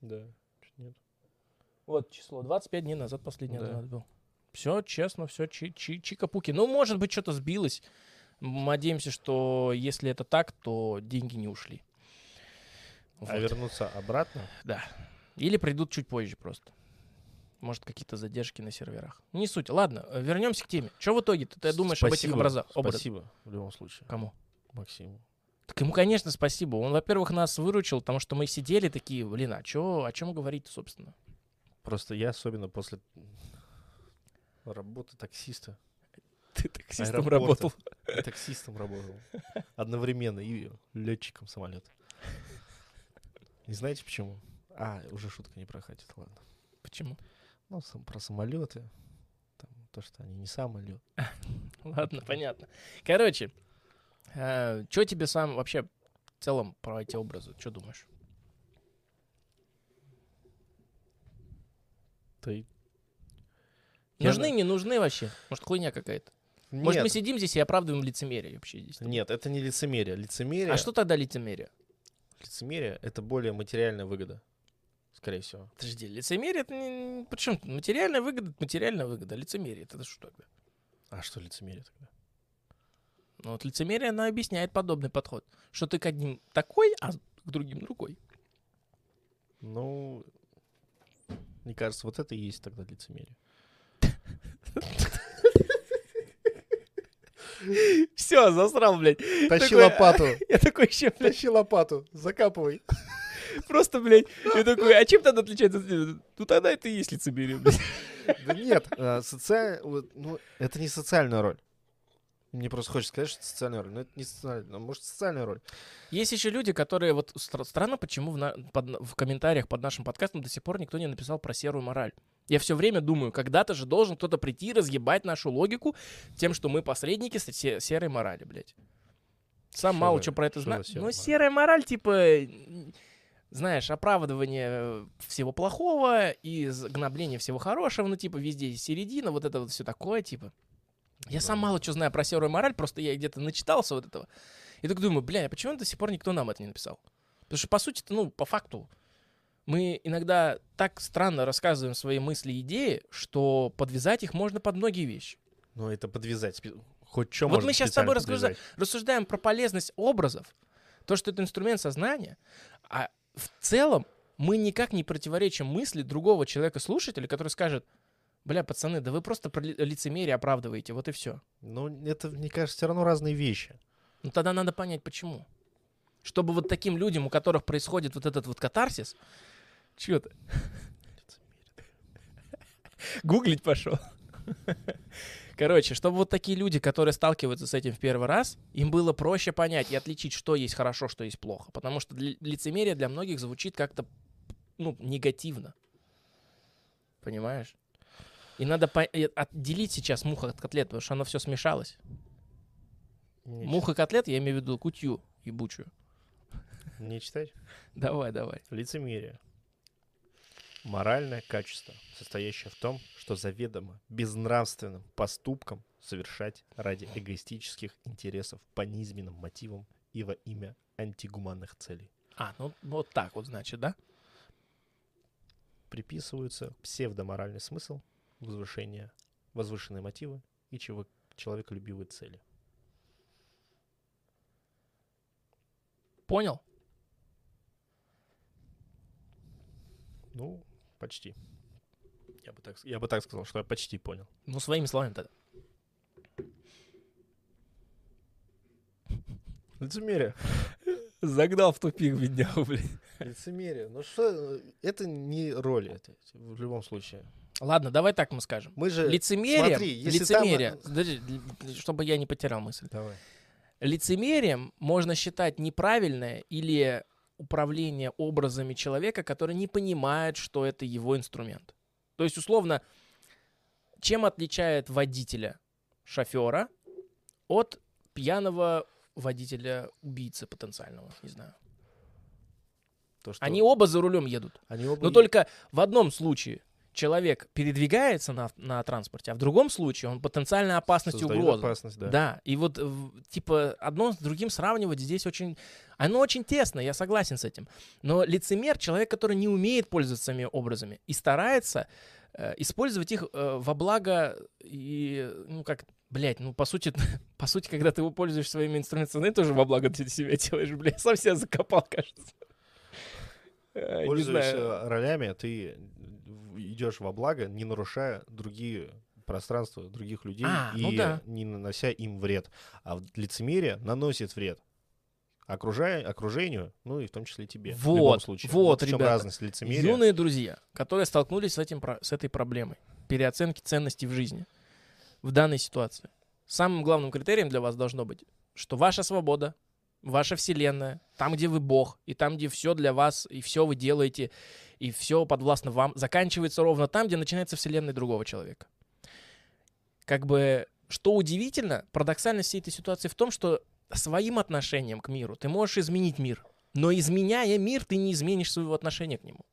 Да, чуть нет. Вот число. 25 дней назад последний Да. был. Все честно, все чи чи чика-пуки. Ну, может быть, что-то сбилось. Надеемся, что если это так, то деньги не ушли. А Вот. вернуться обратно? Да. Или придут чуть позже просто. Может, какие-то задержки на серверах. Не суть. Ладно, э, вернемся к теме. Что в итоге ты думаешь об этих Спасибо, образах? образах? Спасибо, в любом случае, Кому? Максиму. Так ему, конечно, спасибо. Он, во-первых, нас выручил, потому что мы сидели такие, блин, а чё, о чем говорить, собственно? Просто я особенно после работы таксиста. Ты таксистом Аэропорта. работал. И таксистом работал. Одновременно и летчиком самолета. Не знаете почему? А, уже шутка не прокатит, ладно. Почему? Ну, сам- про самолеты. Там, то, что они не самолет. Ладно, понятно. Короче, что тебе сам вообще в целом про эти образы? Что думаешь? Я Нужны, не нужны вообще? Может, хуйня какая-то? Может, мы сидим здесь и оправдываем лицемерие вообще здесь? нет, это не лицемерие. Лицемерие, А что тогда лицемерие? лицемерие это более материальная выгода, скорее всего. Подожди, лицемерие это не... Причем материальная выгода, это материальная выгода. Лицемерие это что тогда? А что лицемерие тогда? Ну вот лицемерие, она объясняет подобный подход. Что ты к одним такой, а к другим другой. Ну, мне кажется, вот это и есть тогда лицемерие. Все, засрал, блядь. Тащи Такой, лопату, Я такой еще, блядь, тащи лопату, закапывай. Просто, блядь. Я такой, а чем тогда отличается? Ну тогда это и есть лицемерие, блядь. Да нет, а, социаль- вот, ну, это не социальная роль. Мне просто хочется сказать, что это социальная роль. Но это не социальная, ну, может, социальная роль. Есть еще люди, которые вот стра- странно, почему в, на- под- в комментариях под нашим подкастом до сих пор никто не написал про серую мораль. Я все время думаю, когда-то же должен кто-то прийти и разъебать нашу логику тем, что мы посредники с- се- серой морали, блядь. Сам Что мало что про это знаю. серая Ну, мораль? серая мораль, типа, знаешь, оправдывание всего плохого и гнобление всего хорошего, ну, типа, везде середина, вот это вот все такое, типа. Я сам мало что знаю про серую мораль, просто я где-то начитался вот этого. И так думаю, бля, а почему до сих пор никто нам это не написал? Потому что, по сути, ну, по факту, мы иногда так странно рассказываем свои мысли и идеи, что подвязать их можно под многие вещи. Ну, это подвязать. Хоть что Вот мы щас с тобой подвязать. Рассуждаем про полезность образов, то, что это инструмент сознания, а в целом мы никак не противоречим мысли другого человека-слушателя, который скажет, бля, пацаны, да вы просто про ли- лицемерие оправдываете, вот и все. Ну, это, мне кажется, все равно разные вещи. Ну тогда надо понять, почему. Чтобы вот таким людям, у которых происходит вот этот вот катарсис, чё ты? Гуглить пошел. Короче, чтобы вот такие люди, которые сталкиваются с этим в первый раз, им было проще понять и отличить, что есть хорошо, что есть плохо. Потому что для- лицемерие для многих звучит как-то, ну, негативно. Понимаешь? И надо по- отделить сейчас мух от котлет, потому что оно все смешалось. Не Мух и котлет, я имею в виду кутью ебучую. Не читать? Давай, давай. Лицемерие. Моральное качество, состоящее в том, что заведомо безнравственным поступком совершать ради эгоистических интересов по низменным мотивам и во имя антигуманных целей. А, ну вот так вот, значит, да? Приписываются псевдоморальный смысл, возвышение, возвышенные мотивы и чего человеколюбивые цели. Понял? Ну, почти. Я бы так, я бы так сказал, что я почти понял. Ну, своими словами тогда. Лицемерие. Загнал в тупик беднягу, блин. Лицемерие. Ну что, это не роль это в любом случае. Ладно, давай так мы скажем. Мы же... Лицемерие, смотри, если там- лицемерие, подожди, л- чтобы я не потерял мысль. Давай. Лицемерием можно считать неправильное или управление образами человека, который не понимает, что это его инструмент. То есть, условно, чем отличает водителя, шофера, от пьяного водителя, убийцы потенциального, не знаю. То, что Они оба за рулем едут. они оба Но только в одном случае человек передвигается на, на транспорте, а в другом случае он потенциальная опасность и угроза. опасность, да. Да. и вот в- типа одно с другим сравнивать здесь очень... Оно очень тесно, я согласен с этим. Но лицемер — человек, который не умеет пользоваться этими образами и старается э, использовать их э, во благо и, ну как, блядь, ну по сути, по сути, когда ты пользуешься своими инструментами, тоже во благо ты себя делаешь, блядь, сам себя закопал, кажется. Э, знаю. э, ролями, ты идешь во благо, не нарушая другие пространства других людей А, и ну да. не нанося им вред. А лицемерие наносит вред окружая, окружению, ну и в том числе тебе. в любом Вот, случае. вот, в чем ребята. разность лицемерия. Юные друзья, которые столкнулись с, этим, с этой проблемой переоценки ценностей в жизни в данной ситуации. Самым главным критерием для вас должно быть, что ваша свобода, ваша вселенная, там, где вы бог, и там, где все для вас, и все вы делаете, и все подвластно вам, заканчивается ровно там, где начинается вселенная другого человека. Как бы, что удивительно, парадоксальность всей этой ситуации в том, что своим отношением к миру ты можешь изменить мир, но изменяя мир, ты не изменишь своего отношения к нему.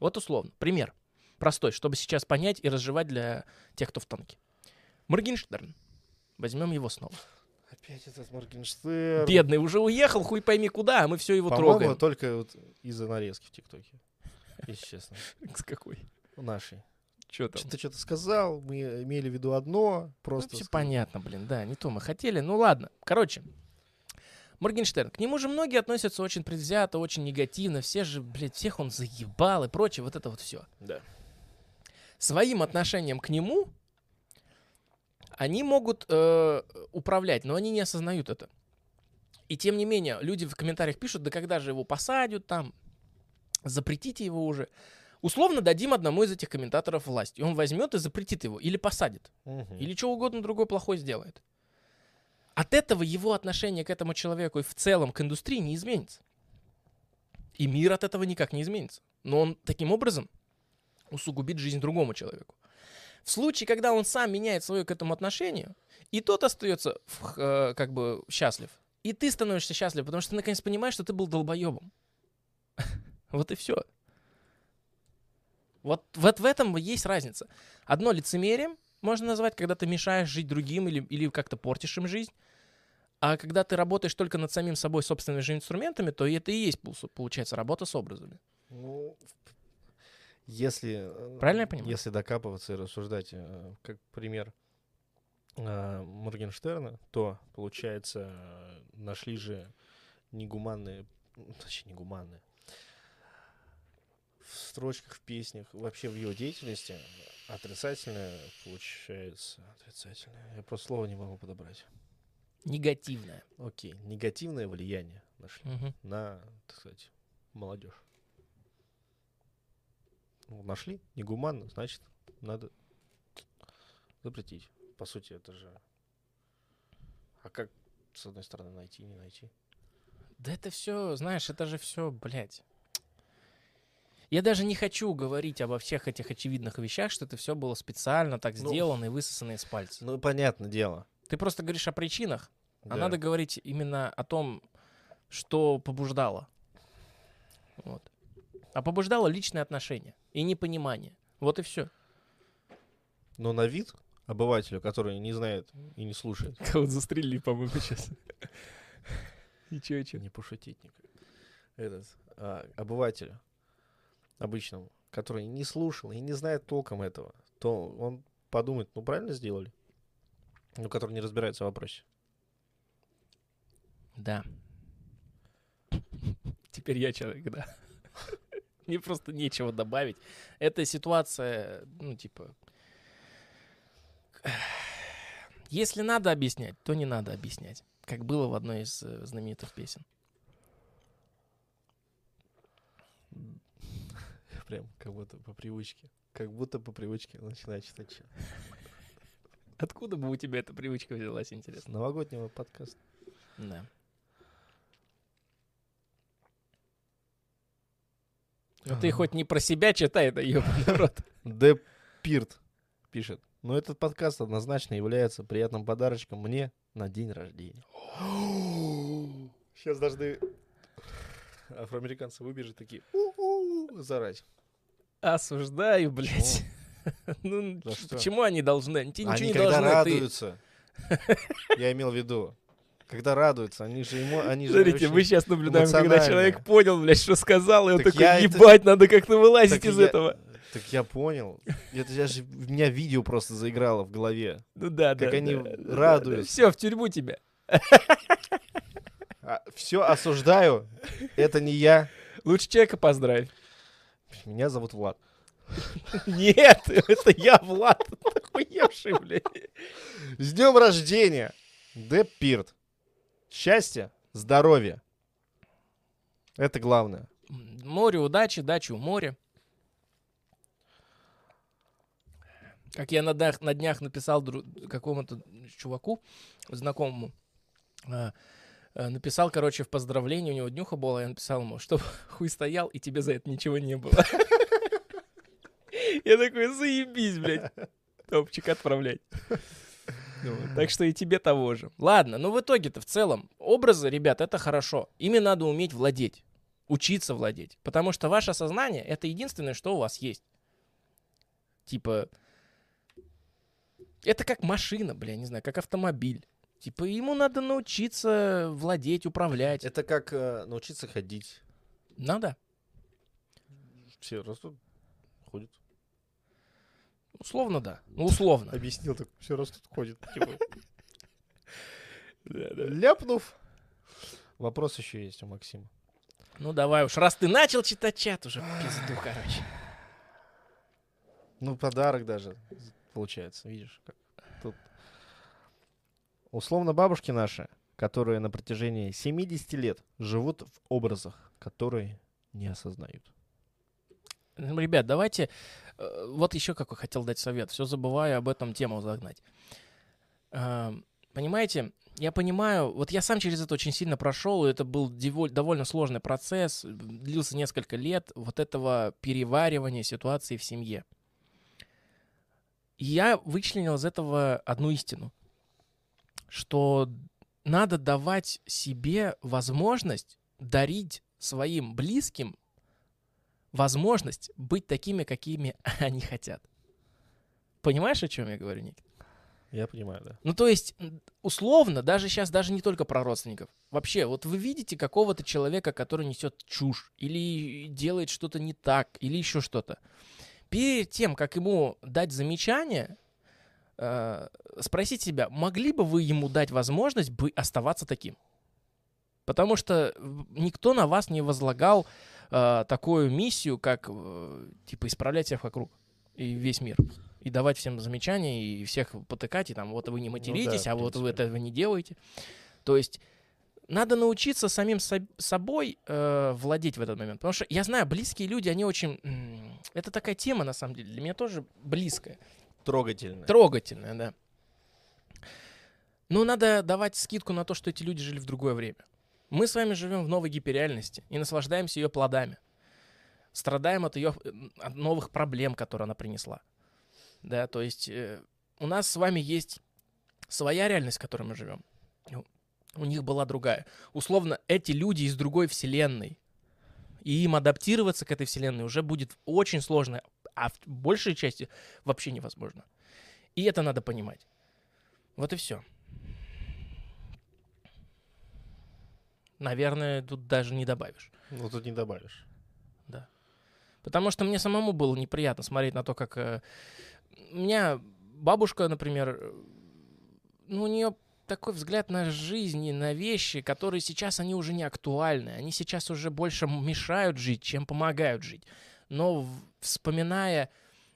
Вот условно. Пример. Простой, чтобы сейчас понять и разжевать для тех, кто в танке. Моргенштерн. Возьмем его снова. Опять этот Моргенштерн. Бедный уже уехал, хуй пойми куда, а мы все его По-моему, трогаем. только вот из-за нарезки в ТикТоке. Если честно. С какой? У нашей. Что там? Ты что-то сказал, мы имели в виду одно, Ну, просто... все сказал. понятно, блин, да, не то мы хотели. Ну ладно, короче. Моргенштерн, к нему же многие относятся очень предвзято, очень негативно. Все же, блядь, всех он заебал и прочее, вот это вот все. Да. своим отношением к нему они могут э, управлять, но они не осознают это. И тем не менее, люди в комментариях пишут, да когда же его посадят там, запретите его уже. Условно дадим одному из этих комментаторов власть, и он возьмет и запретит его, или посадит, Мгм. или что угодно другое плохое сделает. От этого его отношение к этому человеку и в целом к индустрии не изменится. И мир от этого никак не изменится. Но он таким образом усугубит жизнь другому человеку. В случае, когда он сам меняет свое к этому отношение, и тот остается в- э, как бы счастлив, и ты становишься счастлив, потому что ты наконец понимаешь, что ты был долбоебом. Вот и все. Вот, вот в этом есть разница. Одно лицемерием можно назвать, когда ты мешаешь жить другим или, или как-то портишь им жизнь. А когда ты работаешь только над самим собой собственными же инструментами, то это и есть, пол- получается, работа с образами. Ну, если... э, Правильно я понимаю? Если докапываться и рассуждать, э, как пример э, Моргенштерна, то, получается, э, нашли же негуманные, точнее, негуманные, в строчках, в песнях, вообще в его деятельности отрицательное получается, отрицательное, я просто слово не могу подобрать. Негативное. Окей, негативное влияние нашли Мгм. на, так сказать, молодежь. Ну, нашли, негуманно, значит, надо запретить. По сути, это же... А как, с одной стороны, найти, не найти? Да это все, знаешь, это же все, блядь. Я даже не хочу говорить обо всех этих очевидных вещах, что это все было специально так Ну, сделано и высосано из пальца. Ну, понятное дело. Ты просто говоришь о причинах, а Да. надо говорить именно о том, что побуждало. Вот. А побуждало личные отношения и непонимание. Вот и все. Но на вид обывателю, который не знает и не слушает, Кого-то застрелили, по-моему, сейчас. Ничего, ничего. не пошутить никак. Этот, а, обывателю обычному, который не слушал и не знает толком этого, то он подумает, ну правильно сделали? Ну, который не разбирается в вопросе. Да. Теперь я человек, да. Мне просто нечего добавить. Эта ситуация, ну, типа... Если надо объяснять, то не надо объяснять. Как было в одной из э, знаменитых песен. Прям как будто по привычке. Как будто по привычке начинаю читать. Откуда бы у тебя эта привычка взялась, С интересно? новогоднего подкаста. Да. Ну ты хоть не про себя читай, да ёбаный рот. Д. Пирт пишет. Но этот подкаст однозначно является приятным подарочком мне на день рождения. Сейчас должны афроамериканцы выбежать такие зарать. Осуждаю, блядь. Ну, почему они должны? Они тебе ничего Они не когда должны. ты- радуются. Я имел в виду. Когда радуются, они же ему, они же Смотрите, мы сейчас наблюдаем, когда человек понял, блядь, что сказал, и он Так такой, я это- ебать, надо как-то вылазить Так из я- этого. Так я понял. Это я же, у меня видео просто заиграло в голове. Ну да, да. Как они да, да, радуются. Все, в тюрьму тебя. все осуждаю. Это не я. Лучше человека поздравь. Меня зовут Влад. Нет, это я, Влад. Охуевший, блядь. С днем рождения! Деп Пирт. Счастья, здоровья. Это главное. Море удачи, дачи у моря. Как я на днях, на днях написал какому-то чуваку, знакомому, а, а, написал, короче, в поздравлении, у него днюха была, я написал ему, чтобы хуй стоял, и тебе за это ничего не было. Я такой, заебись, блядь. Топчик отправлять. Ну Так что и тебе того же. Ладно, ну в итоге-то в целом образы, ребят, это хорошо. Ими надо уметь владеть, учиться владеть. Потому что ваше сознание — это единственное, что у вас есть. Типа, это как машина, бля, не знаю, как автомобиль. Типа, ему надо научиться владеть, управлять. Это как э, научиться ходить. Надо. Все растут, ходят. Условно, да. Ну, условно. Объяснил так, все растут, ходят. Типа. Ляпнув. Вопрос еще есть у Максима. Ну, давай уж, раз ты начал читать чат, уже пизду, короче. Ну, подарок даже получается, видишь, как тут. Условно бабушки наши, которые на протяжении 70 лет живут в образах, которые не осознают. Ребят, давайте... э, Вот еще какой хотел дать совет. Все забываю об этом тему загнать. А, Понимаете, я понимаю, вот я сам через это очень сильно прошел, это был довольно сложный процесс, длился несколько лет вот этого переваривания ситуации в семье. И я вычленил из этого одну истину, что надо давать себе возможность дарить своим близким возможность быть такими, какими они хотят. Понимаешь, о чем я говорю, Ник? Я понимаю, да. Ну, то есть, условно, даже сейчас, даже не только про родственников. Вообще, вот вы видите какого-то человека, который несет чушь, или делает что-то не так, или еще что-то. Перед тем, как ему дать замечание, э, спросите себя, могли бы вы ему дать возможность бы оставаться таким? Потому что никто на вас не возлагал э, такую миссию, как э, типа исправлять всех вокруг и весь мир. И давать всем замечания, и всех потыкать, и там вот вы не материтесь, Ну да, а вот вы этого не делаете. То есть надо научиться самим соб- собой э, владеть в этот момент. Потому что я знаю, близкие люди, они очень... Это такая тема, на самом деле, для меня тоже близкая. Трогательно. Трогательная, да. Но надо давать скидку на то, что эти люди жили в другое время. Мы с вами живем в новой гиперреальности и наслаждаемся ее плодами. страдаем от ее от новых проблем, которые она принесла. Да, то есть э, у нас с вами есть своя реальность, в которой мы живем. У них была другая. Условно, эти люди из другой вселенной. И им адаптироваться к этой вселенной уже будет очень сложно, а в большей части вообще невозможно. И это надо понимать. Вот и все. Наверное, тут даже не добавишь. Ну, тут не добавишь. Да. Потому что мне самому было неприятно смотреть на то, как... Э, у меня бабушка, например, э, ну, у нее такой взгляд на жизнь и на вещи, которые сейчас, они уже не актуальны. Они сейчас уже больше мешают жить, чем помогают жить. Но вспоминая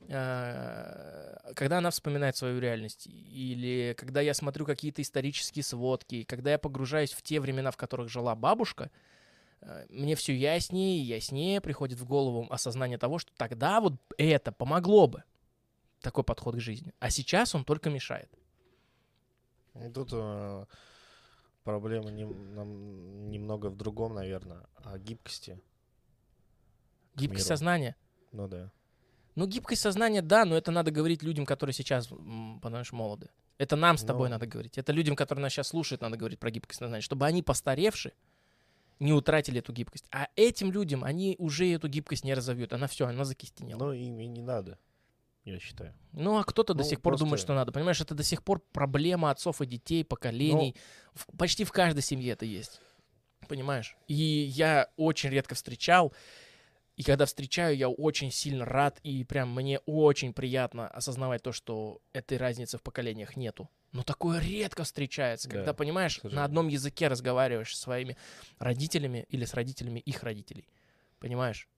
когда она вспоминает свою реальность, или когда я смотрю какие-то исторические сводки, когда я погружаюсь в те времена, в которых жила бабушка, э, мне все яснее и яснее приходит в голову осознание того, что тогда вот это помогло бы, такой подход к жизни. А сейчас он только мешает. Тут э, проблема не, нам, немного в другом, наверное, о гибкости. Гибкость сознания? Ну да. Ну, гибкость сознания, да, но это надо говорить людям, которые сейчас, понимаешь, молоды. Это нам с тобой но... надо говорить. Это людям, которые нас сейчас слушают, надо говорить про гибкость сознания, чтобы они постаревши не утратили эту гибкость. А этим людям они уже эту гибкость не разовьют. Она все, она закистенела. Но им и не надо, я считаю. Ну, а кто-то ну, до сих пор думает, что надо. Понимаешь, это до сих пор проблема отцов и детей, поколений. Но... В, почти в каждой семье это есть. Понимаешь? И я очень редко встречал и когда встречаю, я очень сильно рад, и прям мне очень приятно осознавать то, что этой разницы в поколениях нету. Но такое редко встречается, когда, да, понимаешь, на одном языке разговариваешь со своими родителями или с родителями их родителей. Понимаешь?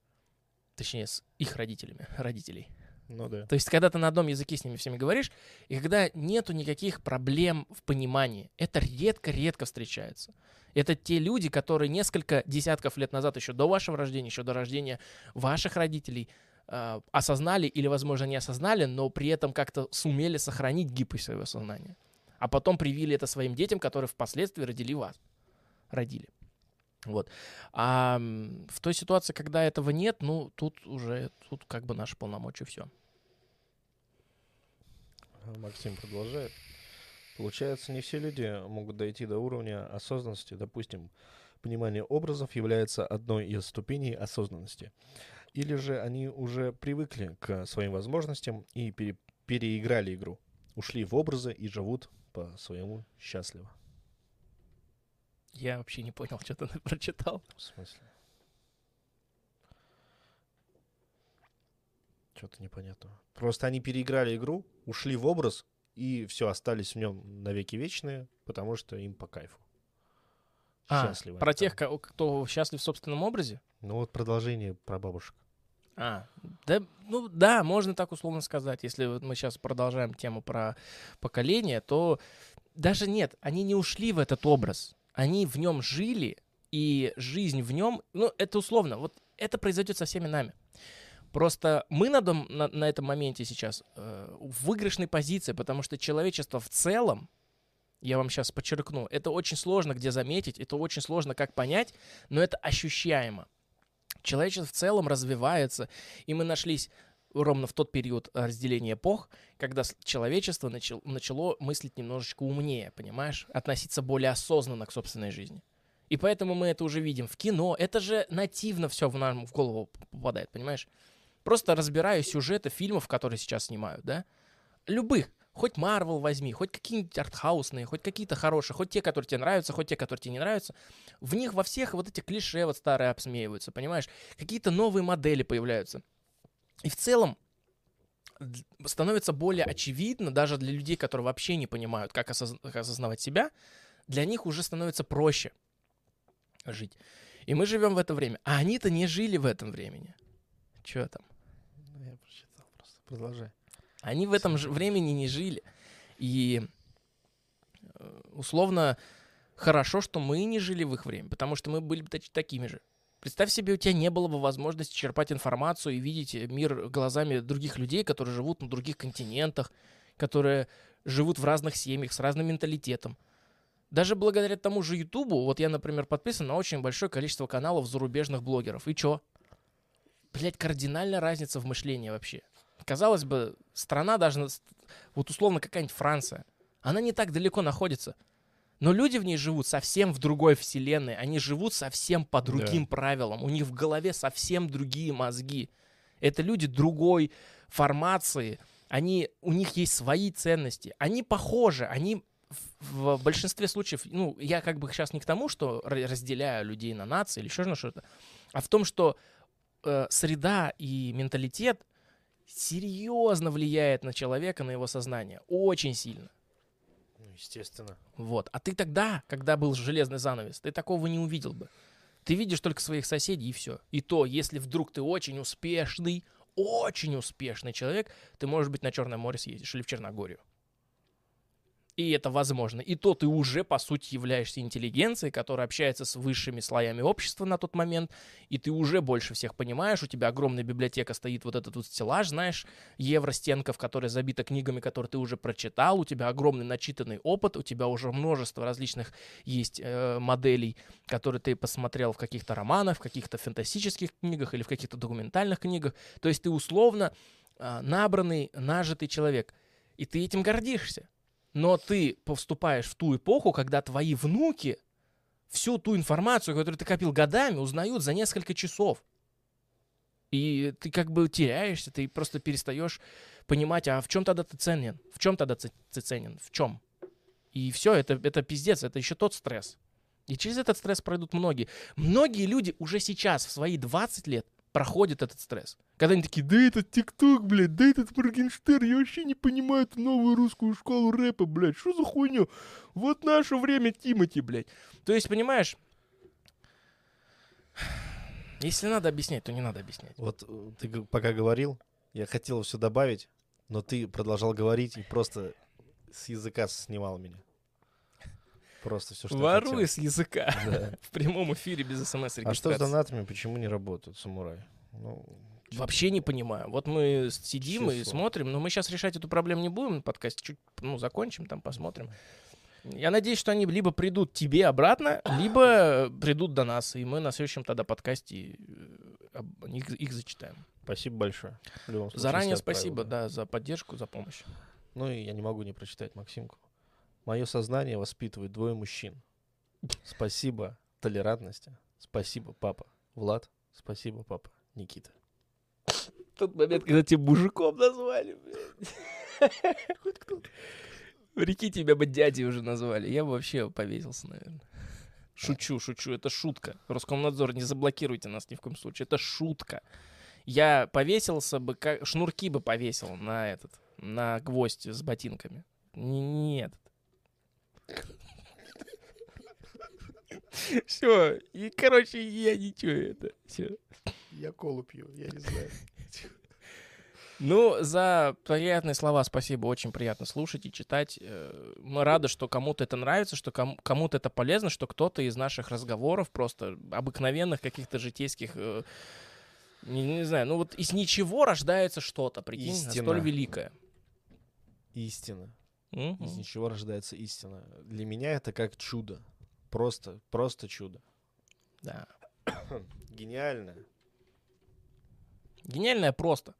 Точнее, с их родителями, родителей. Ну да. То есть, когда ты на одном языке с ними всеми говоришь, и когда нету никаких проблем в понимании, это редко-редко встречается. Это те люди, которые несколько десятков лет назад, еще до вашего рождения, еще до рождения ваших родителей, э, осознали или, возможно, не осознали, но при этом как-то сумели сохранить гибкость своего сознания. А потом привили это своим детям, которые впоследствии родили вас. Родили. Вот. А в той ситуации, когда этого нет, ну, тут уже, тут как бы наши полномочия все. Максим продолжает. Получается, не все люди могут дойти до уровня осознанности. Допустим, понимание образов является одной из ступеней осознанности. Или же они уже привыкли к своим возможностям и пере переиграли игру, ушли в образы и живут по-своему счастливо. Я вообще не понял, что ты прочитал. В смысле? Что-то непонятно. Просто они переиграли игру, ушли в образ, и все, остались в нем навеки вечные, потому что им по кайфу. А, Счастливы. Про тех, кто, кто счастлив в собственном образе? Ну вот продолжение про бабушек. А, да, ну да, можно так условно сказать. Если вот мы сейчас продолжаем тему про поколение, то даже нет, они не ушли в этот образ они в нем жили, и жизнь в нем, ну, это условно, вот это произойдет со всеми нами. Просто мы на, дом, на, на этом моменте сейчас э, в выигрышной позиции, потому что человечество в целом, я вам сейчас подчеркну, это очень сложно где заметить, это очень сложно как понять, но это ощущаемо. Человечество в целом развивается, и мы нашлись ровно в тот период разделения эпох, когда человечество начало, начало мыслить немножечко умнее, понимаешь? Относиться более осознанно к собственной жизни. И поэтому мы это уже видим в кино. Это же нативно все в нам в голову попадает, понимаешь? Просто разбираю сюжеты фильмов, которые сейчас снимают, да? Любых. Хоть Марвел возьми, хоть какие-нибудь артхаусные, хоть какие-то хорошие, хоть те, которые тебе нравятся, хоть те, которые тебе не нравятся. В них во всех вот эти клише вот старые обсмеиваются, понимаешь? Какие-то новые модели появляются. И в целом становится более очевидно даже для людей, которые вообще не понимают, как, осозна- как осознавать себя, для них уже становится проще жить. И мы живем в это время. А они-то не жили в этом времени. Че там? Я прочитал просто. Продолжай. Они в этом же времени не жили. И э, условно хорошо, что мы не жили в их время, потому что мы были бы такими же. Представь себе, у тебя не было бы возможности черпать информацию и видеть мир глазами других людей, которые живут на других континентах, которые живут в разных семьях, с разным менталитетом. Даже благодаря тому же Ютубу, вот я, например, подписан на очень большое количество каналов зарубежных блогеров. И чё? блядь, кардинальная разница в мышлении вообще. Казалось бы, страна должна, вот условно какая-нибудь Франция, она не так далеко находится. Но люди в ней живут совсем в другой вселенной. Они живут совсем по другим да. правилам. У них в голове совсем другие мозги. Это люди другой формации. Они, у них есть свои ценности. Они похожи. Они в, в большинстве случаев, ну, я как бы сейчас не к тому, что разделяю людей на нации или еще на что-то, а в том, что э, среда и менталитет серьезно влияет на человека, на его сознание. Очень сильно. Естественно. Вот. А ты тогда, когда был железный занавес, ты такого не увидел бы. Ты видишь только своих соседей и все. И то, если вдруг ты очень успешный, очень успешный человек, ты, может быть, на Черное море съездишь или в Черногорию. И это возможно. И то ты уже, по сути, являешься интеллигенцией, которая общается с высшими слоями общества на тот момент, и ты уже больше всех понимаешь, у тебя огромная библиотека стоит, вот этот вот стеллаж, знаешь, евростенка, в которой забита книгами, которые ты уже прочитал, у тебя огромный начитанный опыт, у тебя уже множество различных есть э, моделей, которые ты посмотрел в каких-то романах, в каких-то фантастических книгах или в каких-то документальных книгах. То есть ты условно э, набранный, нажитый человек, и ты этим гордишься. Но ты поступаешь в ту эпоху, когда твои внуки всю ту информацию, которую ты копил годами, узнают за несколько часов. И ты как бы теряешься, ты просто перестаешь понимать, а в чем тогда ты ценен? В чем тогда ты ценен? В чем? И все, это, это пиздец, это еще тот стресс. И через этот стресс пройдут многие. Многие люди уже сейчас, в свои 20 лет, проходит этот стресс. Когда они такие, да этот ТикТок, блядь, да этот Моргенштерн, я вообще не понимаю эту новую русскую школу рэпа, блядь, что за хуйню? Вот наше время Тимати, блядь. То есть, понимаешь, если надо объяснять, то не надо объяснять. Вот э, ты пока говорил, я хотел все добавить, но ты продолжал говорить и просто с языка снимал меня. Просто все, что Воруй с языка. Да. В прямом эфире без смс А что с донатами, почему не работают, самурай? Ну, Вообще не понимаю. Вот мы сидим Число. и смотрим, но мы сейчас решать эту проблему не будем на подкасте. Чуть, ну, закончим, там посмотрим. Я надеюсь, что они либо придут тебе обратно, либо придут до нас, и мы на следующем тогда подкасте э, их, их зачитаем. Спасибо большое. Случае, Заранее спасибо, да, за поддержку, за помощь. Ну и я не могу не прочитать Максимку. Мое сознание воспитывает двое мужчин. Спасибо толерантности. Спасибо, папа. Влад, спасибо, папа. Никита. Тот момент, когда тебя мужиком назвали, блядь. Реки тебя бы дядей уже назвали. Я бы вообще повесился, наверное. Шучу, шучу, это шутка. Роскомнадзор, не заблокируйте нас ни в коем случае. Это шутка. Я повесился бы, как шнурки бы повесил на этот, на гвоздь с ботинками. Нет, все. И, короче, я ничего это. Все. Я колу пью, я не знаю. Ну, за приятные слова спасибо, очень приятно слушать и читать. Э, мы рады, что кому-то это нравится, что кому-то это полезно, что кто-то из наших разговоров, просто обыкновенных каких-то житейских, э, не, не знаю, ну вот из ничего рождается что-то, прикинь, Истина. столь великое. Истина. Mm-hmm. Из ничего рождается истина. Для меня это как чудо. Просто, просто чудо. Да. Гениально. Гениальное просто.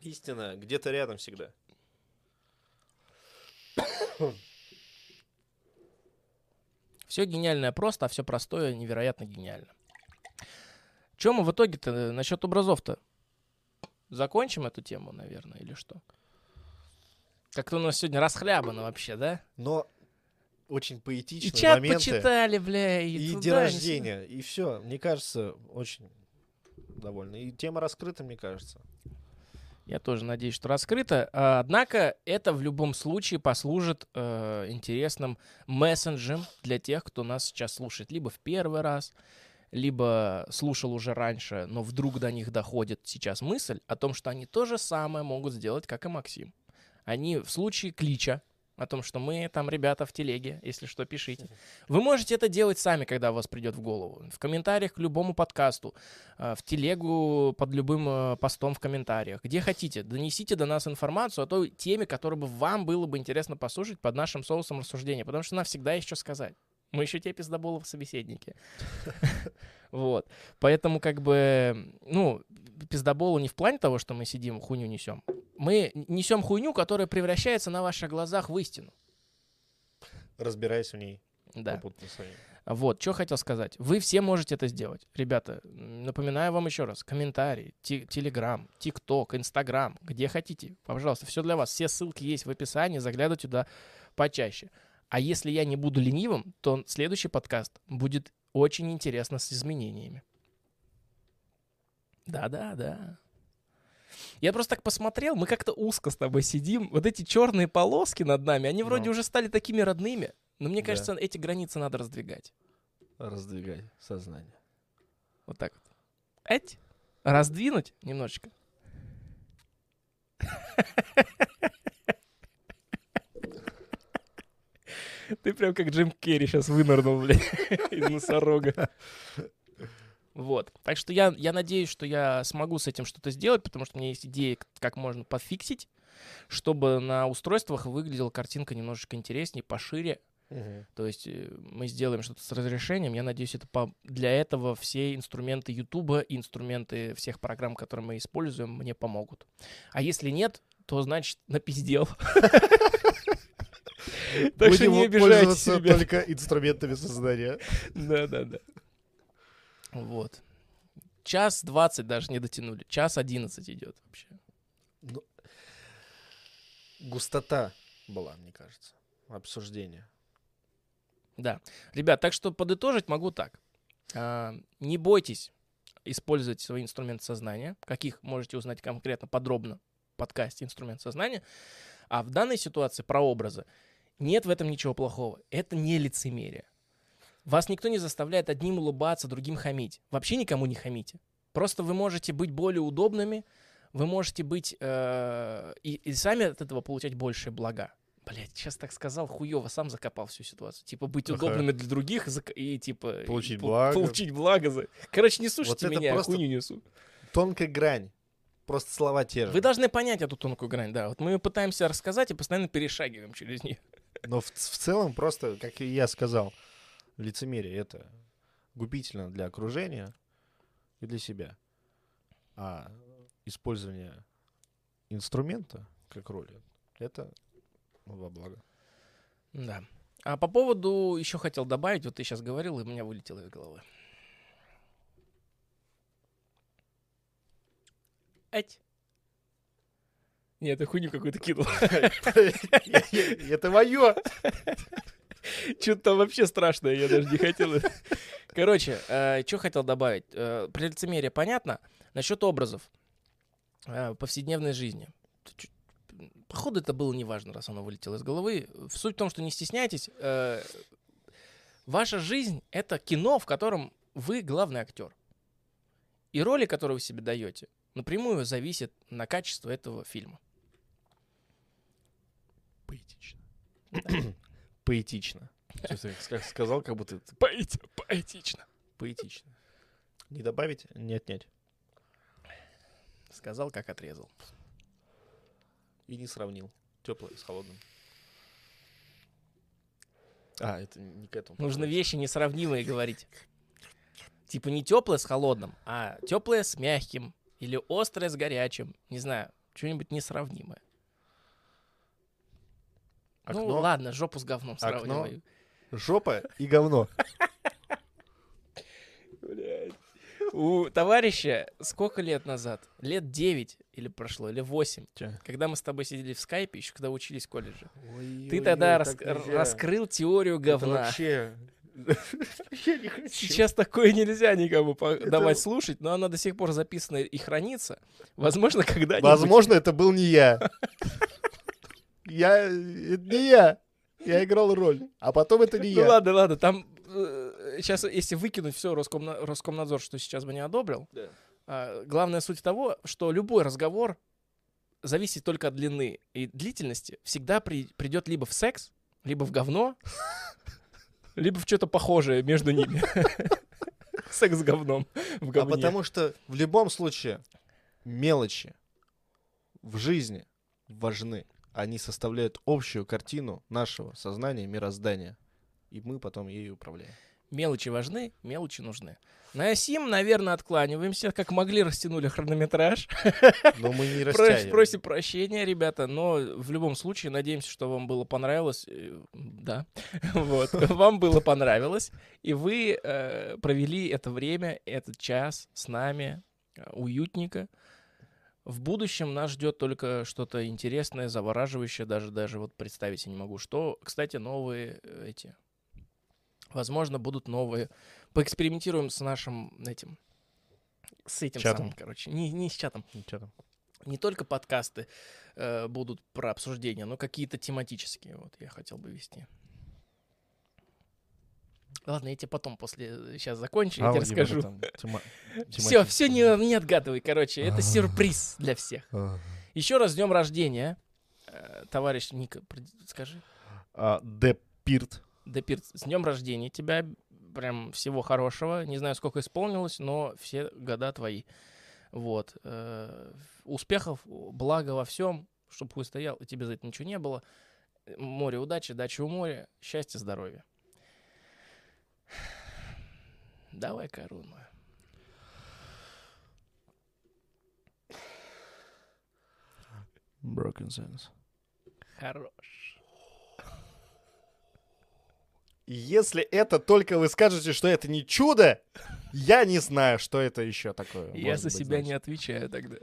Истина где-то рядом всегда. Все гениальное просто, а все простое невероятно гениально. Чем мы в итоге-то э, насчет образов-то? Закончим эту тему, наверное, или что? Как-то у нас сегодня расхлябано вообще, да? Но очень поэтичные и чат моменты. почитали, бля, и, и день рождения, и все. Мне кажется, очень довольно. И тема раскрыта, мне кажется. Я тоже надеюсь, что раскрыто. А, однако это в любом случае послужит э, интересным мессенджем для тех, кто нас сейчас слушает либо в первый раз, либо слушал уже раньше, но вдруг до них доходит сейчас мысль о том, что они то же самое могут сделать, как и Максим они в случае клича, о том, что мы там ребята в телеге, если что, пишите. Вы можете это делать сами, когда у вас придет в голову. В комментариях к любому подкасту, э, в телегу под любым э, постом в комментариях. Где хотите, донесите до нас информацию о той теме, которую бы вам было бы интересно послушать под нашим соусом рассуждения, потому что нам всегда есть что сказать. Мы еще те пиздоболов собеседники. Вот. Поэтому, как бы, ну, пиздоболу не в плане того, что мы сидим, хуйню несем. Мы несем хуйню, которая превращается на ваших глазах в истину. Разбираясь в ней. Да. Вот, что хотел сказать. Вы все можете это сделать. Ребята, напоминаю вам еще раз. Комментарии, те- Телеграм, ТикТок, Инстаграм, где хотите. Пожалуйста, все для вас. Все ссылки есть в описании, заглядывайте туда почаще. А если я не буду ленивым, то следующий подкаст будет очень интересно с изменениями. Да-да, да. Я просто так посмотрел, мы как-то узко с тобой сидим. Вот эти черные полоски над нами, они вроде Ну. уже стали такими родными. Но мне Да. кажется, эти границы надо раздвигать. Раздвигай сознание. Вот так вот. Эть. Раздвинуть немножечко. Ты прям как Джим Керри сейчас вынырнул, блядь, из носорога. Вот. Так что я, я надеюсь, что я смогу с этим что-то сделать, потому что у меня есть идея, к- как можно пофиксить, чтобы на устройствах выглядела картинка немножечко интереснее, пошире, то есть э, мы сделаем что-то с разрешением. Я надеюсь, это по... для этого все инструменты YouTube, инструменты всех программ, которые мы используем, мне помогут. А если нет, то значит напиздел. Так что не обижайтесь, только инструментами сознания. Да, да, да. Вот. Час двадцать даже не дотянули. Час одиннадцать идет вообще. Густота была, мне кажется, обсуждения. Да. Ребят, так что подытожить могу так. А, не бойтесь использовать свои инструменты сознания, каких можете узнать конкретно подробно в подкасте «Инструмент сознания». А в данной ситуации про образы нет в этом ничего плохого. Это не лицемерие. Вас никто не заставляет одним улыбаться, другим хамить. Вообще никому не хамите. Просто вы можете быть более удобными, вы можете быть э, и, и сами от этого получать большие блага. Блять, сейчас так сказал, хуево, сам закопал всю ситуацию. Типа быть Ага. удобными для других и, и, типа... и Получить пол- благо. Получить благо. за- Короче, не слушайте это меня, просто- хуйню несу. Тонкая грань. Просто слова те же. Вы должны понять эту тонкую грань, да. Вот мы ее пытаемся рассказать и постоянно перешагиваем через нее. Но в, в целом просто, как и я сказал, лицемерие это губительно для окружения и для себя. А использование инструмента как роли это во благо. Да. А по поводу еще хотел добавить, вот ты сейчас говорил, и у меня вылетело из головы. Эть. Нет, ты хуйню какую-то кинул. Это мое. Что-то там вообще страшное, я даже не хотел. Короче, что хотел добавить? Э, Про лицемерие понятно. Насчет образов э, повседневной жизни. Походу, это было неважно, раз оно вылетело из головы. Суть в том, что не стесняйтесь. э, Ваша жизнь — это кино, в котором вы главный актер. И роли, которые вы себе даете, напрямую зависят на качество этого фильма. Поэтично. Поэтично. Ска- сказал, как будто Поэти- Поэтично. поэтично. Не добавить, не отнять. Сказал, как отрезал. И не сравнил. Теплое с холодным. А, это не к этому. Нужно подходит. вещи несравнимые говорить. Типа не теплое с холодным, а теплое с мягким. Или острое с горячим. Не знаю, что-нибудь несравнимое. Ну Окно, ладно, жопу с говном Окно. сравнивай. жопа и говно. У товарища сколько лет назад? Лет 9 или прошло, или 8. Чё? Когда мы с тобой сидели в скайпе, еще когда учились в колледже. Ой, Ты ой, тогда ой, рас- раскрыл теорию Это говна. вообще... Я не хочу. Сейчас такое нельзя никому по- Это- давать слушать, но она до сих пор записана и хранится. Возможно, когда-нибудь... Возможно, это был не я. Я... Это не я. Я играл роль. А потом это не Ну я. ладно, ладно, там сейчас, если выкинуть все Роскомнадзор, что сейчас бы не одобрил, Да. а, главная суть того, что любой разговор зависит только от длины и длительности, всегда при- придет либо в секс, либо в говно, либо в что-то похожее между ними. Секс с говном в А потому что в любом случае мелочи в жизни важны. Они составляют общую картину нашего сознания, мироздания. и мы потом ею управляем. Мелочи важны, мелочи нужны. На сим, наверное, откланиваемся. Как могли, растянули хронометраж. Но мы не растягиваем. Просим прощения, ребята, но в любом случае надеемся, что вам было понравилось. Э, Да, вот, вам было понравилось, и вы э, провели это время, этот час с нами э, уютненько. В будущем нас ждет только что-то интересное, завораживающее, даже даже вот представить я не могу. Что, кстати, новые э, эти, возможно, будут новые. Поэкспериментируем с нашим этим, с этим Чатом. самым, короче, не не с чатом чё там? не только подкасты э, будут про обсуждения, но какие-то тематические. Вот я хотел бы вести. Ладно, я тебе потом после сейчас закончу, я тебе расскажу. Все, все не, не отгадывай, короче, это А. сюрприз для всех. А. Еще раз с днем рождения, Э, товарищ Ника, скажи. А, Депирт. Депирт, с днем рождения тебя, прям всего хорошего. Не знаю, сколько исполнилось, но все года твои. Вот. э, Успехов, блага во всем, чтобы хуй стоял, и тебе за это ничего не было. Море удачи, дача у моря, счастья, здоровья. Давай корону. Broken Sense. Хорош. И Если это только вы скажете, что это не чудо, я не знаю, что это еще такое. Я за быть, себя значит. не отвечаю тогда.